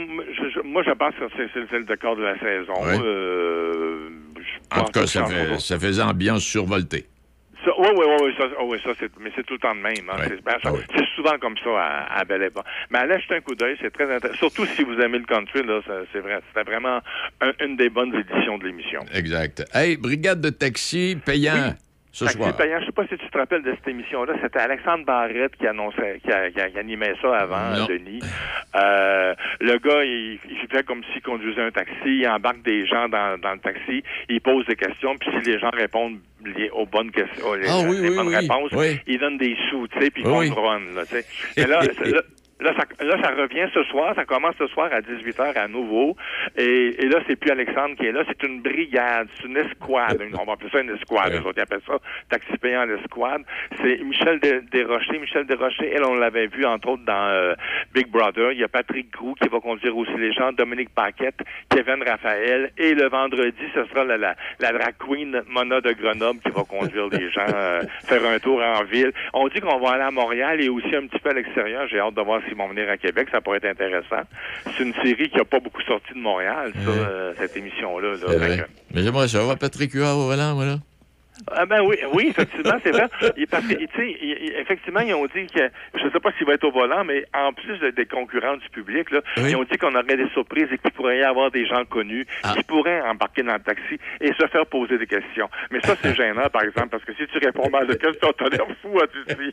moi, je pense que c'est le décor de la saison. Euh, En tout cas, ça, fait- ça faisait ambiance survoltée. Ça- Oui, oui, oui, ça, oh, oui, ça c'est, mais c'est tout le temps le même. hein. C'est, ben, ça- c'est souvent comme ça à, à Belle Époque. Mais allez jeter un coup d'œil, c'est très intéressant. Surtout si vous aimez le country, là, c'est vrai. C'était vraiment un- une des bonnes éditions de l'émission. Exact. Hey, brigade de taxi payant ce soir. payant, je sais pas si tu te rappelles de cette émission-là. C'était Alexandre Barrette qui annonçait, qui, a- qui a- qui animait ça avant, Non. Denis. Euh, le gars, il, il fait comme s'il conduisait un taxi, il embarque des gens dans, dans le taxi, il pose des questions, puis si les gens répondent aux bonnes questions, les, Ah oui, les oui, bonnes oui. réponses, il donne des sous, tu sais, puis il là, tu sais. Là, là, ça, là, ça revient ce soir. Ça commence ce soir à 18h à nouveau. Et, et là, c'est plus Alexandre qui est là. C'est une brigade. C'est une escouade. On va appeler ça une escouade. Eux autres, ils appellent ça taxi payant l'escouade. C'est Michel Des- Desrochers. Michel Desrochers, elle, on l'avait vu, entre autres, dans euh, Big Brother. Il y a Patrick Groux qui va conduire aussi les gens. Dominique Paquette, Kevin Raphaël. Et le vendredi, ce sera la, la, la drag queen Mona de Grenoble qui va conduire les gens euh, faire un tour en ville. On dit qu'on va aller à Montréal et aussi un petit peu à l'extérieur. J'ai hâte de voir s'ils vont venir à Québec. Ça pourrait être intéressant. C'est une série qui n'a pas beaucoup sorti de Montréal, ça, euh, cette émission-là. là. Mais j'aimerais savoir Patrick Huard au volant, voilà. Ah ben oui, oui, effectivement, c'est vrai. Parce que, tu sais, effectivement, ils ont dit que, je sais pas s'il va être au volant, mais en plus de- des concurrents du public, là, ils ont dit qu'on aurait des surprises et qu'il pourrait y avoir des gens connus qui pourraient embarquer dans le taxi et se faire poser des questions. Mais ça, c'est gênant, par exemple, parce que si tu réponds mal de questions, t'as l'air fou, hein, tu dis.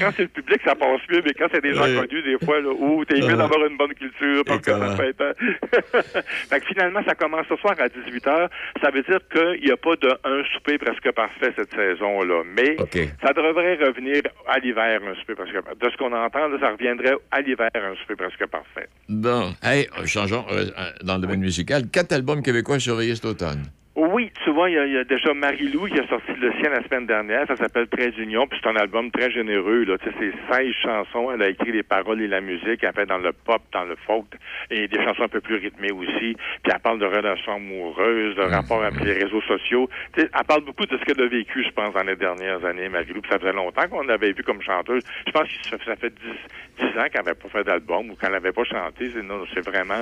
quand c'est le public, ça passe mieux, mais quand c'est des gens Oui. connus, des fois, là, où t'es mieux Ah. d'avoir une bonne culture, parce que ça être... fait que finalement, ça commence ce soir à 18h. Ça veut dire qu'il n'y a pas de un souper presque parfait cette saison-là. Mais ça devrait revenir à l'hiver, un souper presque parfait. De ce qu'on entend, là, ça reviendrait à l'hiver, un souper presque parfait. Bon, hey, changeons euh, euh, dans le domaine musical. Quatre albums québécois surveillés cet automne. Oui, tu vois, il y, a- déjà Marie-Lou qui a sorti le sien la semaine dernière. Ça s'appelle Très d'Union, puis c'est un album très généreux. Là. Tu sais, c'est 16 chansons. Elle a écrit les paroles et la musique. Elle fait dans le pop, dans le folk, et des chansons un peu plus rythmées aussi. Puis elle parle de relations amoureuses, de rapports avec les réseaux sociaux. Tu sais, elle parle beaucoup de ce qu'elle a vécu, je pense, dans les dernières années, Marie-Lou. Ça faisait longtemps qu'on l'avait vu comme chanteuse. Je pense que ça, fait 10, 10 ans qu'elle n'avait pas fait d'album ou qu'elle n'avait pas chanté. C'est, vraiment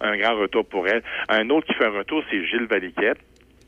un grand retour pour elle. Un autre qui fait un retour, c'est Gilles Valiquette.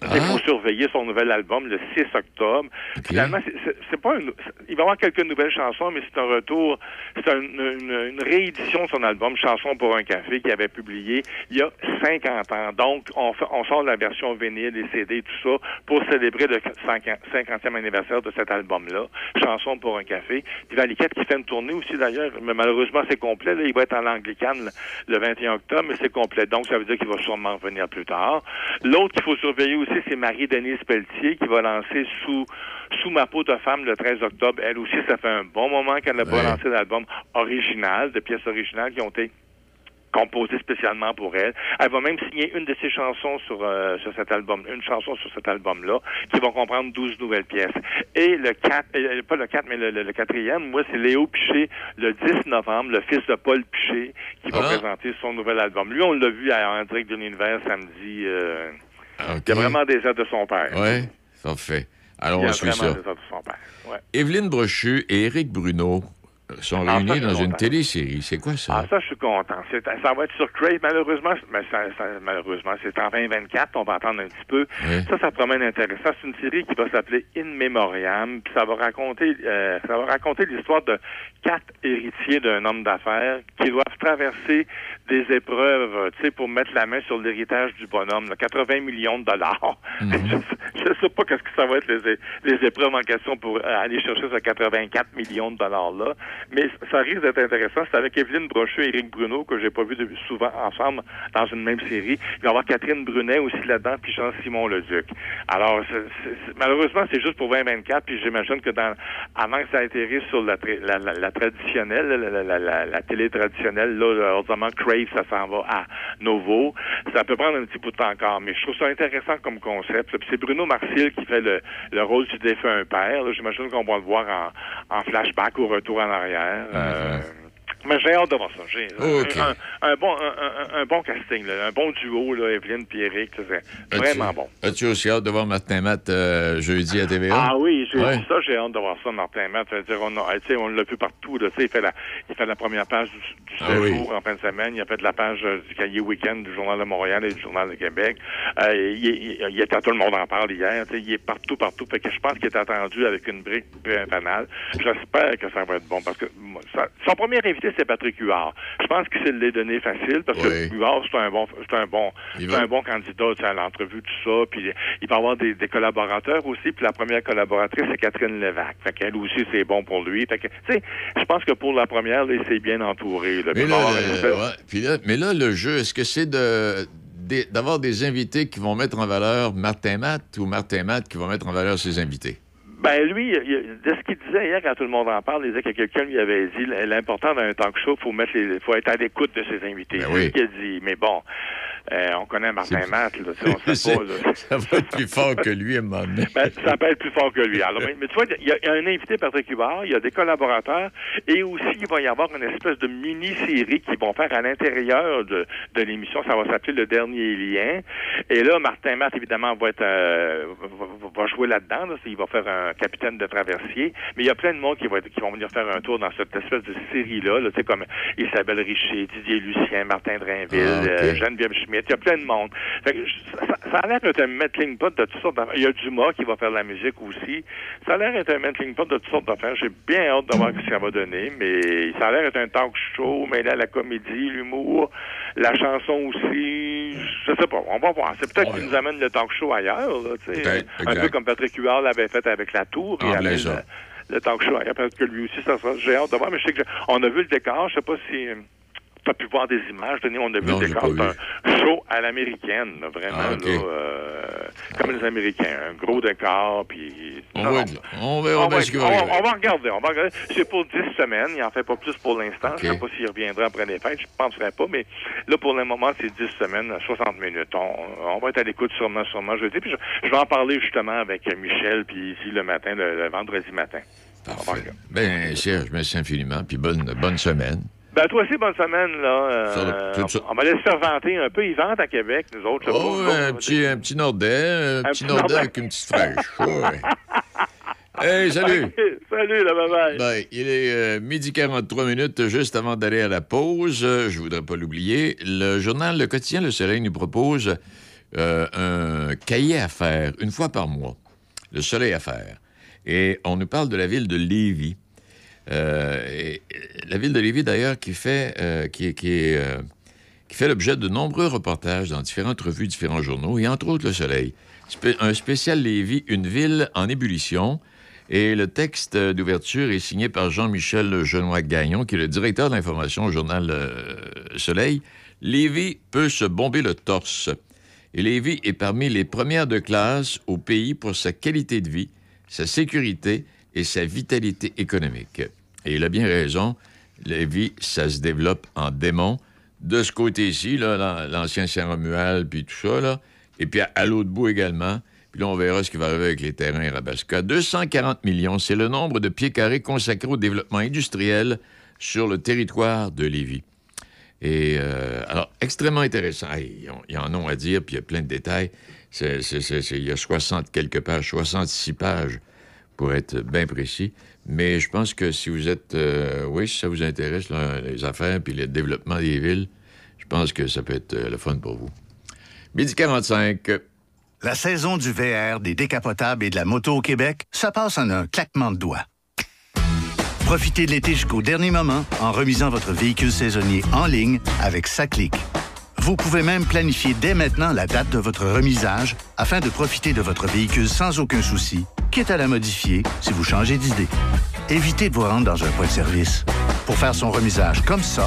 Il faut surveiller son nouvel album le 6 octobre. Finalement, c'est- pas une, il va y avoir quelques nouvelles chansons, mais c'est un retour, c'est un- une, une réédition de son album Chanson pour un café qu'il avait publié il y a 50 ans. Donc, on, fait- on sort la version vinyle, les CD tout ça pour célébrer le 50e anniversaire de cet album-là, Chanson pour un café. Puis Valiquette qui fait une tournée aussi d'ailleurs, mais malheureusement c'est complet. Là, il va être en Anglicane le, le 21 octobre, mais c'est complet. Donc, ça veut dire qu'il va sûrement revenir plus tard. L'autre qu'il faut surveiller aussi, c'est Marie-Denise Pelletier qui va lancer sous sous ma peau de femme le 13 octobre. Elle aussi, ça fait un bon moment qu'elle n'a pas lancé d'album original, de pièces originales qui ont été composées spécialement pour elle. Elle va même signer une de ses chansons sur, euh, sur cet album, une chanson sur cet album-là, qui va comprendre 12 nouvelles pièces. Et le 4, euh, pas le 4, mais le, le- le quatrième, moi, c'est Léo Piché, le 10 novembre, le fils de Paul Piché, qui va Ah. présenter son nouvel album. Lui, on l'a vu à, en direct de l'univers samedi. euh, Il y a vraiment des aides de son père. Oui, ça fait. Alors, Il y on suit vraiment ça. des aides de son père. Ouais. Évelyne Brochu et Éric Bruno sont Ah, réunis dans une télésérie. C'est quoi ça? Ah, ça, je suis content. Ça va être sur Crave, malheureusement. Mais ça, ça- malheureusement, c'est en 2024. On va attendre un petit peu. Oui. Ça, ça promet intéressant. C'est une série qui va s'appeler In Memoriam. Puis ça va raconter, euh, ça va raconter l'histoire de quatre héritiers d'un homme d'affaires qui doivent traverser des épreuves, euh, tu sais, pour mettre la main sur l'héritage du bonhomme. là. 80 millions de dollars. je, je sais pas qu'est-ce que ça va être les, les épreuves en question pour euh, aller chercher ce 84 millions de dollars-là. Mais ça risque d'être intéressant. C'est avec Evelyne Brochu et Éric Bruno, que j'ai pas vu souvent ensemble dans une même série. Il va y avoir Catherine Brunet aussi là-dedans, puis Jean-Simon Leduc. Alors, malheureusement, c'est juste pour 2024, puis j'imagine que dans avant que ça atterrisse sur la, la, la- la traditionnelle, la, télé traditionnelle, là, ordinairement Crave, Ça s'en va à Novo. Ça peut prendre un petit bout de temps encore, mais je trouve ça intéressant comme concept. Puis c'est Bruno Marcil qui fait le, le rôle du défunt père. là. J'imagine qu'on va le voir en, en flashback ou retour en arrière. Euh, mais j'ai hâte de voir ça. J'ai un, un bon, un, un- bon casting, là, un bon duo, là, Evelyne là, C'est vraiment bon. As-tu aussi hâte de voir Martin Matt euh, jeudi à TVA? Ah oui, j'ai Ouais. ça, j'ai hâte de voir ça, Martin Matt. Dire, on, l'a vu partout. Là, il, fait la, il fait la première page du, du Ah oui. en fin de semaine. Il a fait la page euh, du cahier week-end du Journal de Montréal et du Journal de Québec. Euh, il, il, il était à tout le monde en parle hier. Il est partout, partout. Fait que je pense qu'il est attendu avec une brique banale. J'espère que ça va être bon parce que moi, ça- son premier invité, c'est Patrick Huard. Je pense qu'il s'est les donné facile parce que Huard, c'est un bon, c'est un bon, c'est va- un bon candidat tu sais, à l'entrevue, tout ça. Puis il va avoir des, des collaborateurs aussi. Puis la première collaboratrice, c'est Catherine Levac. Fait qu'elle aussi, c'est bon pour lui. Fait que, tu sais, je pense que pour la première, là, il s'est bien entouré. là. Mais là, va espèce- ouais. Puis là- mais là, le jeu, est-ce que c'est de d'avoir des invités qui vont mettre en valeur Martin Matt ou Martin Matt qui vont mettre en valeur ses invités? Ben lui, de ce qu'il disait hier quand tout le monde en parle, il disait que quelqu'un lui avait dit l'important d'un talk show, faut mettre les, faut être à l'écoute de ses invités. Ben C'est oui. ce qu'il a dit. Mais bon, euh, on connaît Martin Matt, là, on sait pas. là. ça va être plus fort que lui à un moment donné. Ben, ça peut être plus fort que lui. Alors, mais, mais tu vois, il y, a- il y a un invité, Patrick Hubard, il y a des collaborateurs, et aussi, il va y avoir une espèce de mini-série qu'ils vont faire à l'intérieur de, de l'émission. Ça va s'appeler Le Dernier Lien. Et là, Martin Matt, évidemment, va être euh, va, va jouer là-dedans. là. Il va faire un capitaine de traversier. Mais il y a plein de monde qui, va être- qui vont venir faire un tour dans cette espèce de série-là. Là, tu sais, comme Isabelle Richer, Didier Lucien, Martin Drainville, Ah, ok. euh, Geneviève Schmidt. Il y a plein de monde. Fait que je- ça, ça a l'air d'être un melting pot de toutes sortes d'affaires. Il y a Dumas qui va faire la musique aussi. Ça a l'air d'être un melting pot de toutes sortes d'affaires. J'ai bien hâte de voir ce que ça va donner, mais ça a l'air d'être un talk show, mais là, la comédie, l'humour, la chanson aussi. Je sais pas. On va voir. C'est peut-être qu'il nous amène le talk show ailleurs, là, tu sais. Peut-être, Un peu comme Patrick Huard l'avait fait avec La Tour. Amène ça. le, le talk show ailleurs. Peut-être que lui aussi, ça sera. J'ai hâte de voir, mais je sais que je- on a vu le décor. Je sais pas si. Tu as pu voir des images, on a vu Non, pas C'est un show à l'américaine, vraiment, Ah, là, euh, comme les Américains. Un gros décor, puis... On Non, va. On bien on, on regarder, on va regarder. C'est pour 10 semaines, il en fait pas plus pour l'instant. Je Ok. sais pas s'il reviendra après les fêtes, je ne penserais pas, mais là, pour le moment, c'est 10 semaines, 60 minutes. On, va être à l'écoute sûrement, sûrement jeudi, puis je, je vais en parler justement avec Michel, puis ici le matin, le, le vendredi matin. Regarder. Ben, Serge, merci infiniment, puis bonne, bonne semaine. Ben, toi aussi, bonne semaine, là. Euh, Ça, tout ça. on va laisser faire vanter un peu. Ils vantent à Québec, nous autres. Oh, un petit, un petit Nordais, un, Un petit Nordais Nordais. avec une petite fraîche. Ouais. hey, salut! Salut, là, bye-bye. Ben, il est euh, midi 43 minutes, juste avant d'aller à la pause. Euh, je voudrais pas l'oublier. Le journal Le Quotidien Le Soleil nous propose euh, un cahier à faire une fois par mois. Le Soleil à faire. Et on nous parle de la ville de Lévis. Euh, la ville de Lévis, d'ailleurs, qui fait, euh, euh, qui fait l'objet de nombreux reportages dans différentes revues, différents journaux, et entre autres Le Soleil. Un spécial Lévis, une ville en ébullition. Et le texte d'ouverture est signé par Jean-Michel Genois-Gagnon, qui est le directeur de l'information au journal Soleil. Lévis peut se bomber le torse. Et Lévis est parmi les premières de classe au pays pour sa qualité de vie, sa sécurité et sa vitalité économique. Et il a bien raison, Lévis, ça se développe en démon. De ce côté-ci, l'ancien Saint-Romuald, puis tout ça, là. Et puis à, l'autre bout également. Puis là, on verra ce qui va arriver avec les terrains Rabasca. 240 millions, c'est le nombre de pieds carrés consacrés au développement industriel sur le territoire de Lévis. Et euh, alors, extrêmement intéressant. Ont- ils en ont à dire, puis il y a plein de détails. Il y a 60 quelques pages, 66 pages pour être bien précis. Mais je pense que si vous êtes... euh, oui, si ça vous intéresse, les affaires puis le développement des villes, je pense que ça peut être euh, le fun pour vous. Midi 45. La saison du VR, des décapotables et de la moto au Québec, ça passe en un claquement de doigts. Profitez de l'été jusqu'au dernier moment en remisant votre véhicule saisonnier en ligne avec Saclic. Vous pouvez même planifier dès maintenant la date de votre remisage afin de profiter de votre véhicule sans aucun souci, quitte à la modifier si vous changez d'idée. Évitez de vous rendre dans un point de service. Pour faire son remisage comme ça,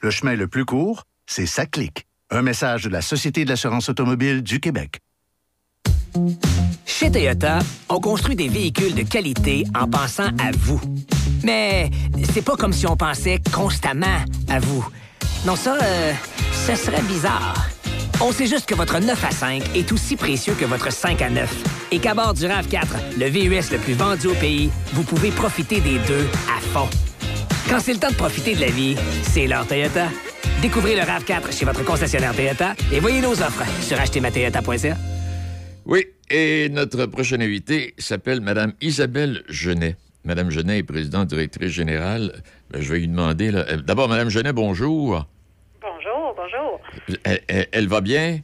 le chemin le plus court, c'est Saclic. Un message de la Société de l'assurance automobile du Québec. Chez Toyota, on construit des véhicules de qualité en pensant à vous. Mais c'est pas comme si on pensait constamment à vous. Non, ça, euh, ça serait bizarre. On sait juste que votre 9 à 5 est aussi précieux que votre 5 à 9. Et qu'à bord du RAV4, le VUS le plus vendu au pays, vous pouvez profiter des deux à fond. Quand c'est le temps de profiter de la vie, c'est l'heure Toyota. Découvrez le RAV4 chez votre concessionnaire Toyota et voyez nos offres sur achetermatoyota.ca. Oui, et notre prochaine invitée s'appelle Madame Isabelle Genet. Madame Genet est présidente directrice générale. Ben, je vais lui demander. là, D'abord, Madame Genet, bonjour. Bonjour, bonjour. Elle, elle- elle va bien?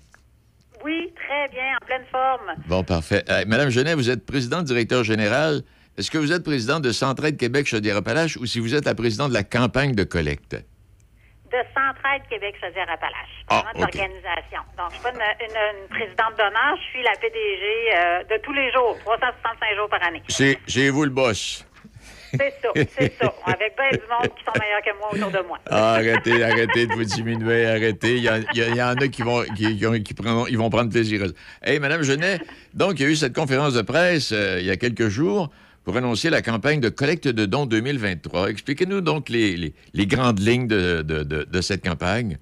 Oui, très bien, en pleine forme. Bon, parfait. Euh, Madame Genet, vous êtes présidente directeur général. Est-ce que vous êtes présidente de Centraide Québec Chaudière-Appalaches ou si vous êtes la présidente de la campagne de collecte? De Centraide Québec Chaudière-Appalaches. Ah, d'organisation. Donc, je suis pas une, une- une présidente d'honneur, je suis la PDG euh, de tous les jours, 365 jours par année. C'est c'est vous le boss. C'est ça, c'est ça. Avec bien du monde qui sont meilleurs que moi autour de moi. Ah, arrêtez, arrêtez de vous diminuer, arrêtez. Il y, en- a- il y en a qui vont, qui, qui ont- qui prendront- ils vont prendre plaisir. Hey, Madame Genet, donc, il y a eu cette conférence de presse euh, il y a quelques jours pour annoncer la campagne de collecte de dons 2023. Expliquez-nous donc les, les- les grandes lignes de, de- de- de cette campagne.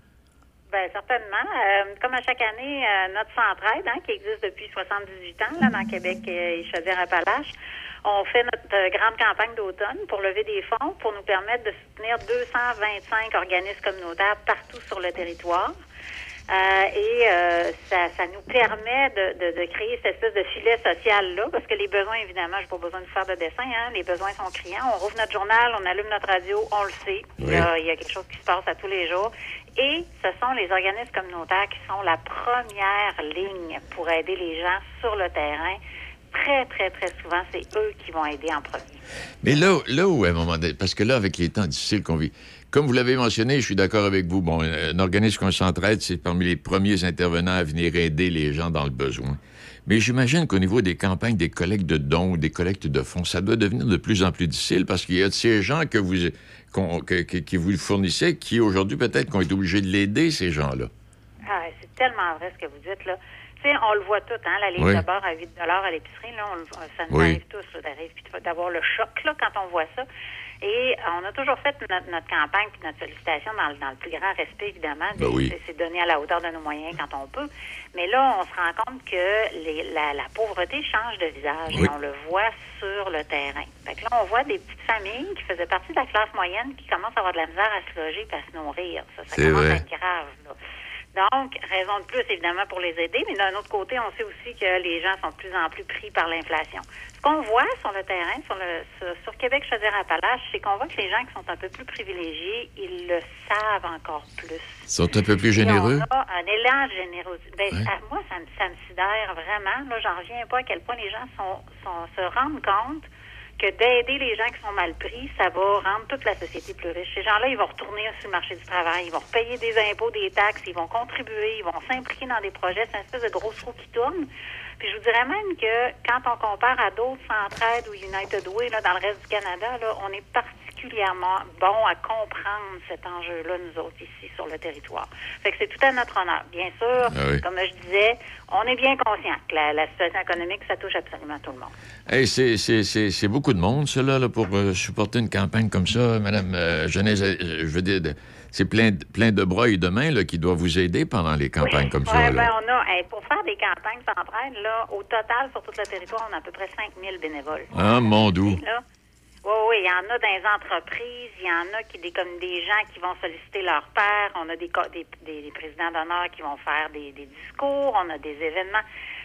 Bien, certainement. Euh, comme à chaque année, euh, notre centraide, hein, qui existe depuis 78 ans là, dans Québec et Chaudière-Appalaches, on fait notre euh, grande campagne d'automne pour lever des fonds pour nous permettre de soutenir 225 organismes communautaires partout sur le territoire. Euh, et euh, ça, ça nous permet de, de, de créer cette espèce de filet social-là, parce que les besoins, évidemment, j'ai pas besoin de faire de dessin, hein, les besoins sont criants. On rouvre notre journal, on allume notre radio, on le sait. Il y a quelque chose qui se passe à tous les jours. Et ce sont les organismes communautaires qui sont la première ligne pour aider les gens sur le terrain. Très, très, très souvent, c'est eux qui vont aider en premier. Mais là, là où, à un moment donné, parce que là, avec les temps difficiles qu'on vit, comme vous l'avez mentionné, je suis d'accord avec vous. Bon, un organisme comme Centraide, c'est parmi les premiers intervenants à venir aider les gens dans le besoin. Mais j'imagine qu'au niveau des campagnes, des collectes de dons, des collectes de fonds, ça doit devenir de plus en plus difficile parce qu'il y a de ces gens que vous, qu'on- que- que- qui vous fournissez qui, aujourd'hui, peut-être, qu'on est obligé de l'aider, ces gens-là. Ah, c'est tellement vrai ce que vous dites, là. Sais, on le voit tout, hein, la livre Oui. de beurre à 8 à l'épicerie, là, on le- ça nous Oui. arrive tous, là, d'arriver puis de- d'avoir le choc, là, quand on voit ça. Et euh, on a toujours fait notre, notre campagne puis notre sollicitation dans, le- dans le plus grand respect, évidemment. Ben oui. C'est- donné à la hauteur de nos moyens quand on peut. Mais là, on se rend compte que les- la, la pauvreté change de visage Oui. et on le voit sur le terrain. Fait que là, on voit des petites familles qui faisaient partie de la classe moyenne qui commencent à avoir de la misère à se loger et à se nourrir. Ça, ça C'est commence vrai. à être grave, là. Donc, raison de plus, évidemment, pour les aider, mais d'un autre côté, on sait aussi que les gens sont de plus en plus pris par l'inflation. Ce qu'on voit sur le terrain, sur, le, sur, sur Québec, Chaudière-Appalaches, c'est qu'on voit que les gens qui sont un peu plus privilégiés, ils le savent encore plus. Ils sont un peu plus généreux. Et on a un élan de générosité. Ben, Ouais. moi, ça, me- ça me sidère vraiment. Là, j'en reviens pas à quel point les gens sont, sont- se rendent compte que d'aider les gens qui sont mal pris, ça va rendre toute la société plus riche. Ces gens-là, ils vont retourner sur le marché du travail, ils vont payer des impôts, des taxes, ils vont contribuer, ils vont s'impliquer dans des projets. C'est une espèce de grosse roue qui tourne. Puis je vous dirais même que quand on compare à d'autres Centraide ou United Way là, dans le reste du Canada, là, on est particulièrement bon à comprendre cet enjeu-là, nous autres, ici, sur le territoire. Fait que c'est tout à notre honneur. Bien sûr, Ah oui. comme je disais, on est bien conscient que la, la situation économique, ça touche absolument tout le monde. Hey, c'est- c'est c'est- c'est beaucoup de monde, cela, là, pour euh, supporter une campagne comme ça. Madame euh, Genèse, euh, je veux dire, c'est plein, de- plein de bras et de mains là, qui doivent vous aider pendant les campagnes comme ça. Ouais, là. ben, on a, hey, pour faire des campagnes centrales, là, au total, sur tout le territoire, on a à peu près 5000 bénévoles. Ah, mon doux. Là, oui, oui, il y en a dans les entreprises, il y en a qui des comme des gens qui vont solliciter leur père, on a des, des, des- présidents d'honneur qui vont faire des discours, on a des événements.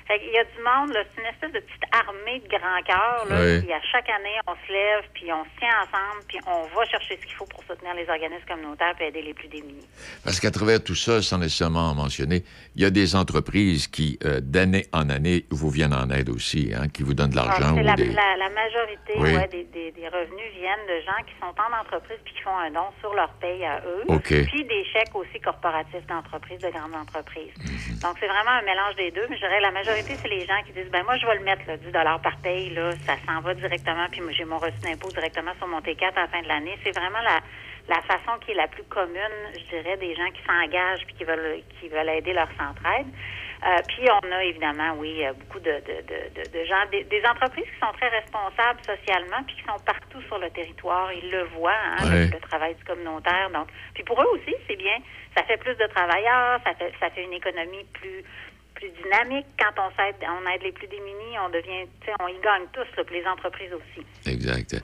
Fait qu'il y a du monde, c'est une espèce de petite armée de grands cœurs, là, Oui. puis à chaque année, on se lève, puis on se tient ensemble, puis on va chercher ce qu'il faut pour soutenir les organismes communautaires puis aider les plus démunis. Parce qu'à travers tout ça, sans nécessairement en mentionner, il y a des entreprises qui, euh, d'année en année, vous viennent en aide aussi, hein, qui vous donnent de Ah, l'argent la, des... la, la majorité Oui. ouais, des, des, des revenus viennent de gens qui sont en entreprise puis qui font un don sur leur paye à eux. Puis des chèques aussi corporatifs d'entreprises, de grandes entreprises. Mhm. Donc c'est vraiment un mélange des deux. Mais je dirais la majorité, c'est les gens qui disent ben moi je vais le mettre là, 10 par paye, là, ça s'en va directement, puis moi, j'ai mon reçu d'impôt directement sur mon T4 à la fin de l'année. C'est vraiment la la façon qui est la plus commune, je dirais, des gens qui s'engagent puis qui veulent qui veulent aider leur centraide. Euh, puis on a évidemment, oui, euh, beaucoup de, de, de, de- gens, des, des entreprises qui sont très responsables socialement puis qui sont partout sur le territoire. Ils le voient, hein, le, travail du communautaire. Donc, puis pour eux aussi, c'est bien. Ça fait plus de travailleurs, ça fait ça fait une économie plus plus dynamique. Quand on s'aide, on aide les plus démunis, on devient, on y gagne tous, les entreprises aussi. Exact.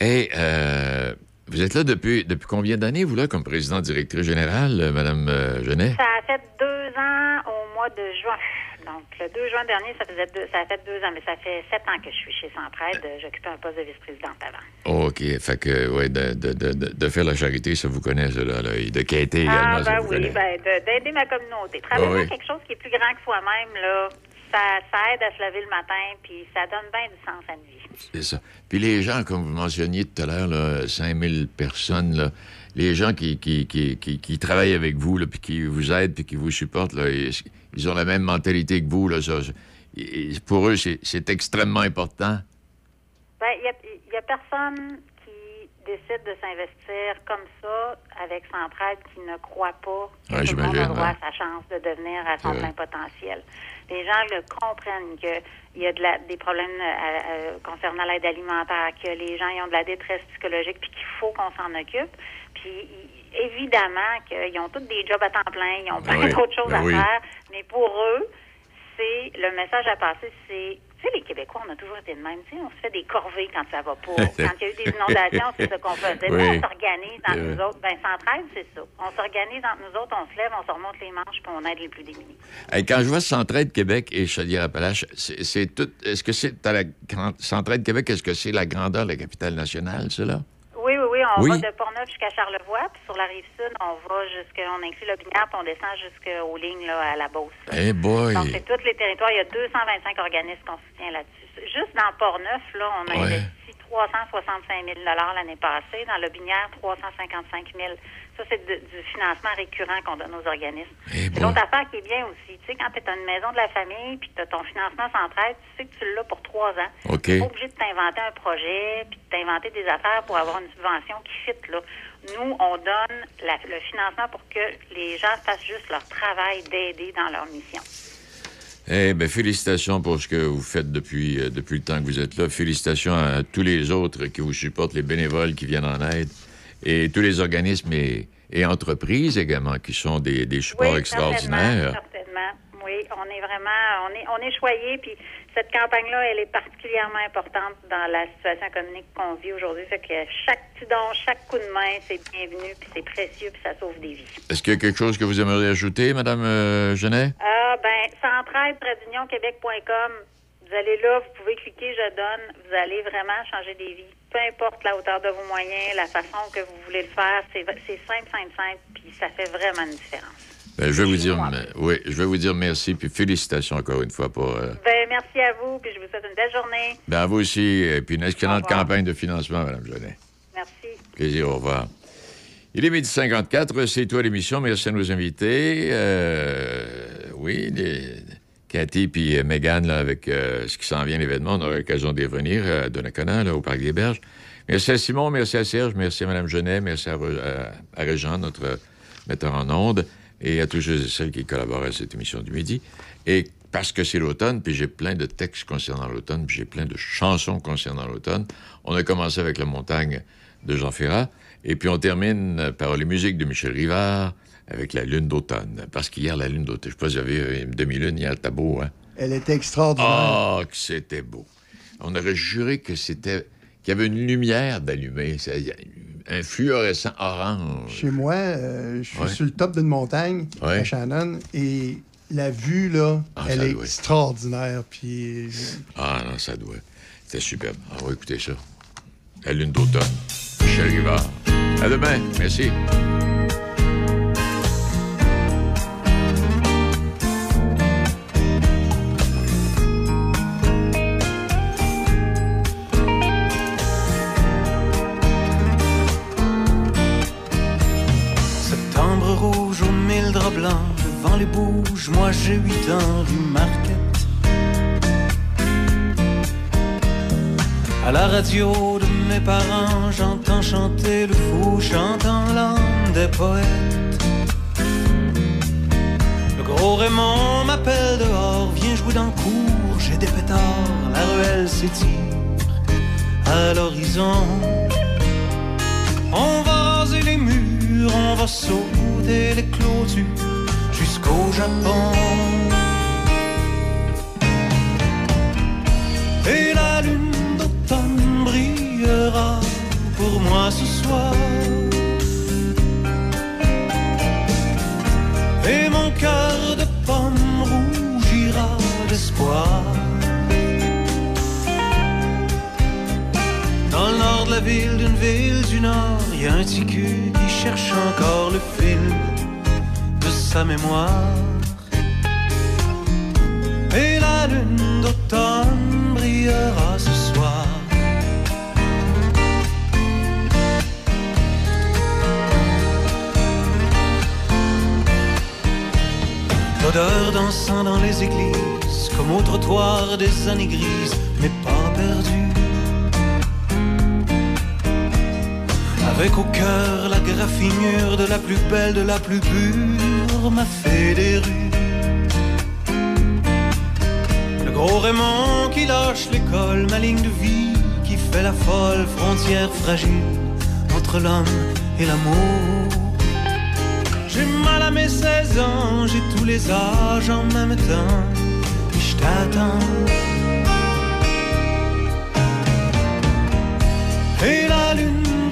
Et euh, vous êtes là depuis, depuis combien d'années, vous, là, comme présidente directrice générale, euh, Mme euh, Genet? Ça a fait deux ans au mois de juin. Donc, le 2 juin dernier, ça faisait deux, ça a fait deux ans, mais ça fait sept ans que je suis chez Centraide. J'occupais un poste de vice-présidente avant. OK. Fait que, ouais, de, de, de, de- faire la charité, ça vous connaît, ça, là, là. Et de quêter également, Ah, ça ben vous oui, connaît. ben, de- d'aider ma communauté. Travailler Ah oui. quelque chose qui est plus grand que soi-même, là, ça, ça aide à se lever le matin, puis ça donne bien du sens à une vie. C'est ça. Puis les gens, comme vous mentionniez tout à l'heure, là, 5000 personnes, là, les gens qui, qui, qui, qui, qui travaillent avec vous, là, puis qui vous aident, puis qui vous supportent, là, ils, ils ont la même mentalité que vous. Là, ça, pour eux, c'est extrêmement important. Ben, il y a, il y a personne décide de s'investir comme ça avec Centraide qui ne croit pas que Ouais, tout le monde a droit ouais. à sa chance de devenir à son plein potentiel. Les gens le comprennent qu'il y a de la- des problèmes euh, euh, concernant l'aide alimentaire, que les gens ils ont de la détresse psychologique, puis qu'il faut qu'on s'en occupe. Puis évidemment qu'ils ont tous des jobs à temps plein, ils ont plein oui, d'autres choses ben à oui. faire, mais pour eux, c'est le message à passer, c'est sais, les Québécois, on a toujours été de même. Tu sais, on se fait des corvées quand ça va pas. Quand il y a eu des inondations, c'est ce qu'on faisait. Nous, on s'organise entre nous autres. Ben, Centraide, c'est ça. On s'organise entre nous autres, on se lève, on se remonte les manches, puis on aide les plus démunis. Quand je vois Centraide Québec et Chaudière-Appalaches, c'est c'est tout. Est-ce que c'est à la grande- Centraide Québec, est-ce que c'est la grandeur de la capitale nationale, cela? On Oui. va de Portneuf jusqu'à Charlevoix, puis sur la rive sud, on va jusqu'à, on inclut le Binière, puis on descend jusqu'aux lignes là, à la Beauce. Eh boy! Donc, c'est tous les territoires. Il y a 225 organismes qu'on soutient là-dessus. Juste dans Portneuf, là, on a Ouais. investi 365 000 l'année passée. Dans le Binière, 355 000 Ça, c'est du financement récurrent qu'on donne aux organismes. Eh l'autre affaire qui est bien aussi. Tu sais, quand tu es une maison de la famille puis tu as ton financement central, tu sais que tu l'as pour trois ans. OK. Tu pas obligé de t'inventer un projet puis de t'inventer des affaires pour avoir une subvention qui fit, là. Nous, on donne la- le financement pour que les gens fassent juste leur travail d'aider dans leur mission. Eh bien, félicitations pour ce que vous faites depuis, euh, depuis le temps que vous êtes là. Félicitations à tous les autres qui vous supportent, les bénévoles qui viennent en aide et tous les organismes et, et entreprises également qui sont des, des supports Oui, extraordinaires. Certainement, certainement. Oui, on est vraiment, on est, on est choyés, puis cette campagne-là, elle est particulièrement importante dans la situation économique qu'on vit aujourd'hui. Fait que chaque petit don, chaque coup de main, c'est bienvenu, puis c'est précieux, puis ça sauve des vies. Est-ce qu'il y a quelque chose que vous aimeriez ajouter, Madame euh, Genet? Ah, ben, centraide québec.com. Vous allez là, vous pouvez cliquer Je donne. Vous allez vraiment changer des vies. Peu importe la hauteur de vos moyens, la façon que vous voulez le faire, c'est simple, simple, simple, puis ça fait vraiment une différence. Ben, je vais vous dire, oui, je vais vous dire merci puis félicitations encore une fois pour. euh, Ben, merci à vous, puis je vous souhaite une belle journée. ben, à vous aussi et puis une excellente campagne de financement, Madame Genet. Merci. Plaisir, au revoir. Il est midi 54, c'est toi l'émission. Merci à nos invités. Euh, oui, les, Cathy puis euh, Mégane, là, avec euh, ce qui s'en vient, l'événement, on aura l'occasion d'y revenir euh, à Donnacona, là, au Parc des Berges. Merci à Simon, merci à Serge, merci à Mme Genet, merci à, Régent, notre metteur en ondes, et à tous ceux et celles qui collaborent à cette émission du midi. Et parce que c'est l'automne, puis j'ai plein de textes concernant l'automne, puis j'ai plein de chansons concernant l'automne, on a commencé avec La Montagne de Jean Ferrat, et puis on termine par les musiques de Michel Rivard avec La Lune d'automne. Parce qu'hier, la Lune d'automne, je sais pas si vous avez vu une demi-lune hier, c'était beau, hein? Elle était extraordinaire. Ah, que c'était beau. On aurait juré que c'était qu'il y avait une lumière d'allumée, un fluorescent orange. Chez moi, euh, je suis Ouais. sur le top d'une montagne, Ouais. à Shannon, et la vue, là, Ah, elle est doit. extraordinaire. Puis Ah non, ça doit. C'était superbe. On va écouter ça. La lune d'automne. Michel Rivard. À demain. Merci. Moi j'ai huit ans, rue Marquette. À la radio de mes parents, j'entends chanter le fou, chantant l'âme des poètes. Le gros Raymond m'appelle dehors, viens jouer dans le cours, j'ai des pétards, la ruelle s'étire à l'horizon. On va raser les murs, on va sauter les clôtures jusqu'au Japon. Et la lune d'automne brillera pour moi ce soir. Et mon cœur de pomme rougira d'espoir. Dans le nord de la ville, d'une ville du nord, y a un petit cul qui cherche encore le fil de mémoire. Et la lune d'automne brillera ce soir. L'odeur dansant dans les églises, comme au trottoir des années grises, mais pas perdues. Avec au cœur la graffinure de la plus belle, de la plus pure, m'a fait des rues. Le gros Raymond qui lâche l'école, ma ligne de vie qui fait la folle frontière fragile entre l'homme et l'amour. J'ai mal à mes 16 ans, j'ai tous les âges en même temps, et je t'attends. Et la lune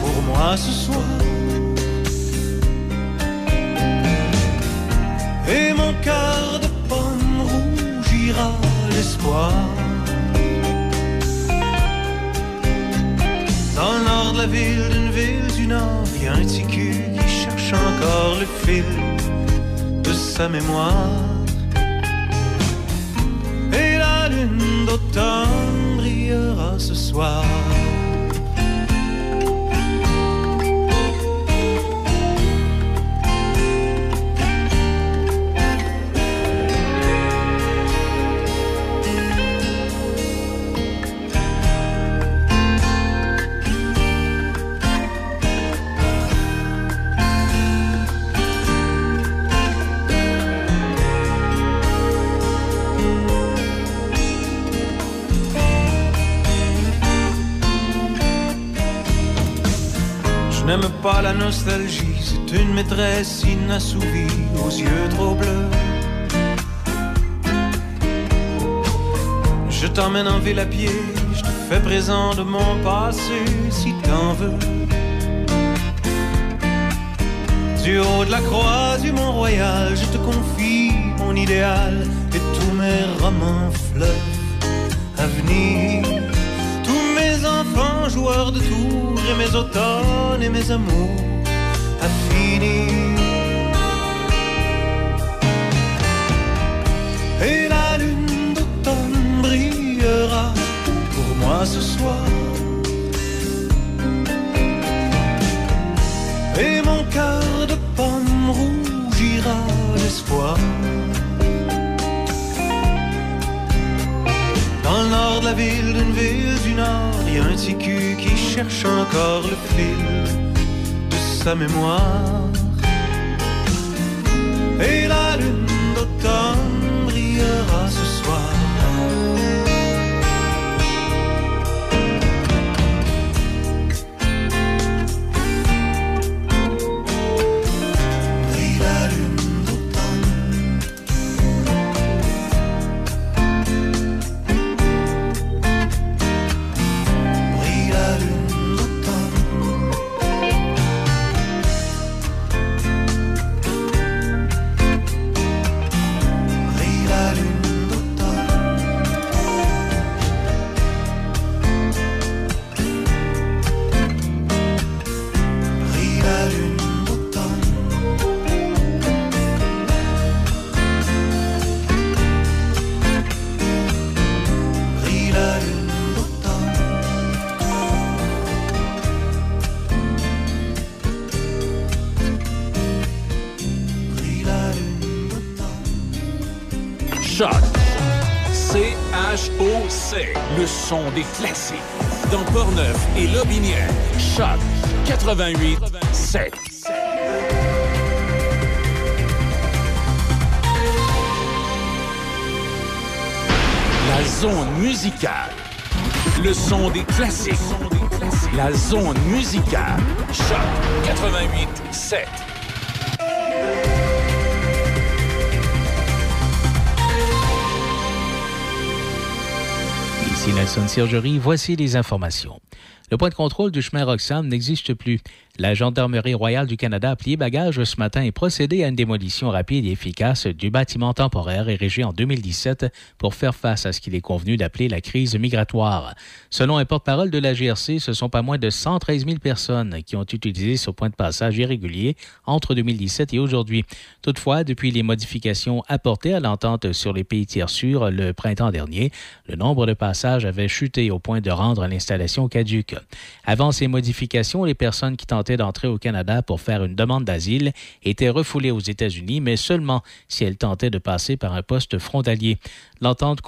pour moi ce soir. Et mon cœur de pomme rougira l'espoir. Dans le nord de la ville, d'une ville du nord, a un petit cul qui cherche encore le fil de sa mémoire. Et la lune d'automne brillera ce soir. La nostalgie, c'est une maîtresse inassouvie aux yeux trop bleus. Je t'emmène en ville à pied, je te fais présent de mon passé si t'en veux. Du haut de la croix du Mont-Royal, je te confie mon idéal et tous mes romans fleuves à venir. Joueurs de tours et mes automnes et mes amours à finir. Et la lune d'automne brillera pour moi ce soir. Et mon cœur de pomme rougira d'espoir. Dans le nord de la ville, d'une ville du nord, il y a un petit cul qui cherche encore le fil de sa mémoire. Et la lune d'automne Le son des classiques. Dans Portneuf et Lobinière. Choc 88 7. La zone musicale. Le son des classiques. La zone musicale. Choc 88 7. Ici Nelson Sergerie, voici les informations. Le point de contrôle du chemin Roxham n'existe plus. La Gendarmerie royale du Canada a plié bagage ce matin et procédé à une démolition rapide et efficace du bâtiment temporaire érigé en 2017 pour faire face à ce qu'il est convenu d'appeler la crise migratoire. Selon un porte-parole de la GRC, ce sont pas moins de 113 000 personnes qui ont utilisé ce point de passage irrégulier entre 2017 et aujourd'hui. Toutefois, depuis les modifications apportées à l'entente sur les pays tiers sûrs le printemps dernier, le nombre de passages avait chuté au point de rendre l'installation caduque. Avant ces modifications, les personnes qui tentaient d'entrer au Canada pour faire une demande d'asile étaient refoulées aux États-Unis, mais seulement si elles tentaient de passer par un poste frontalier. L'entente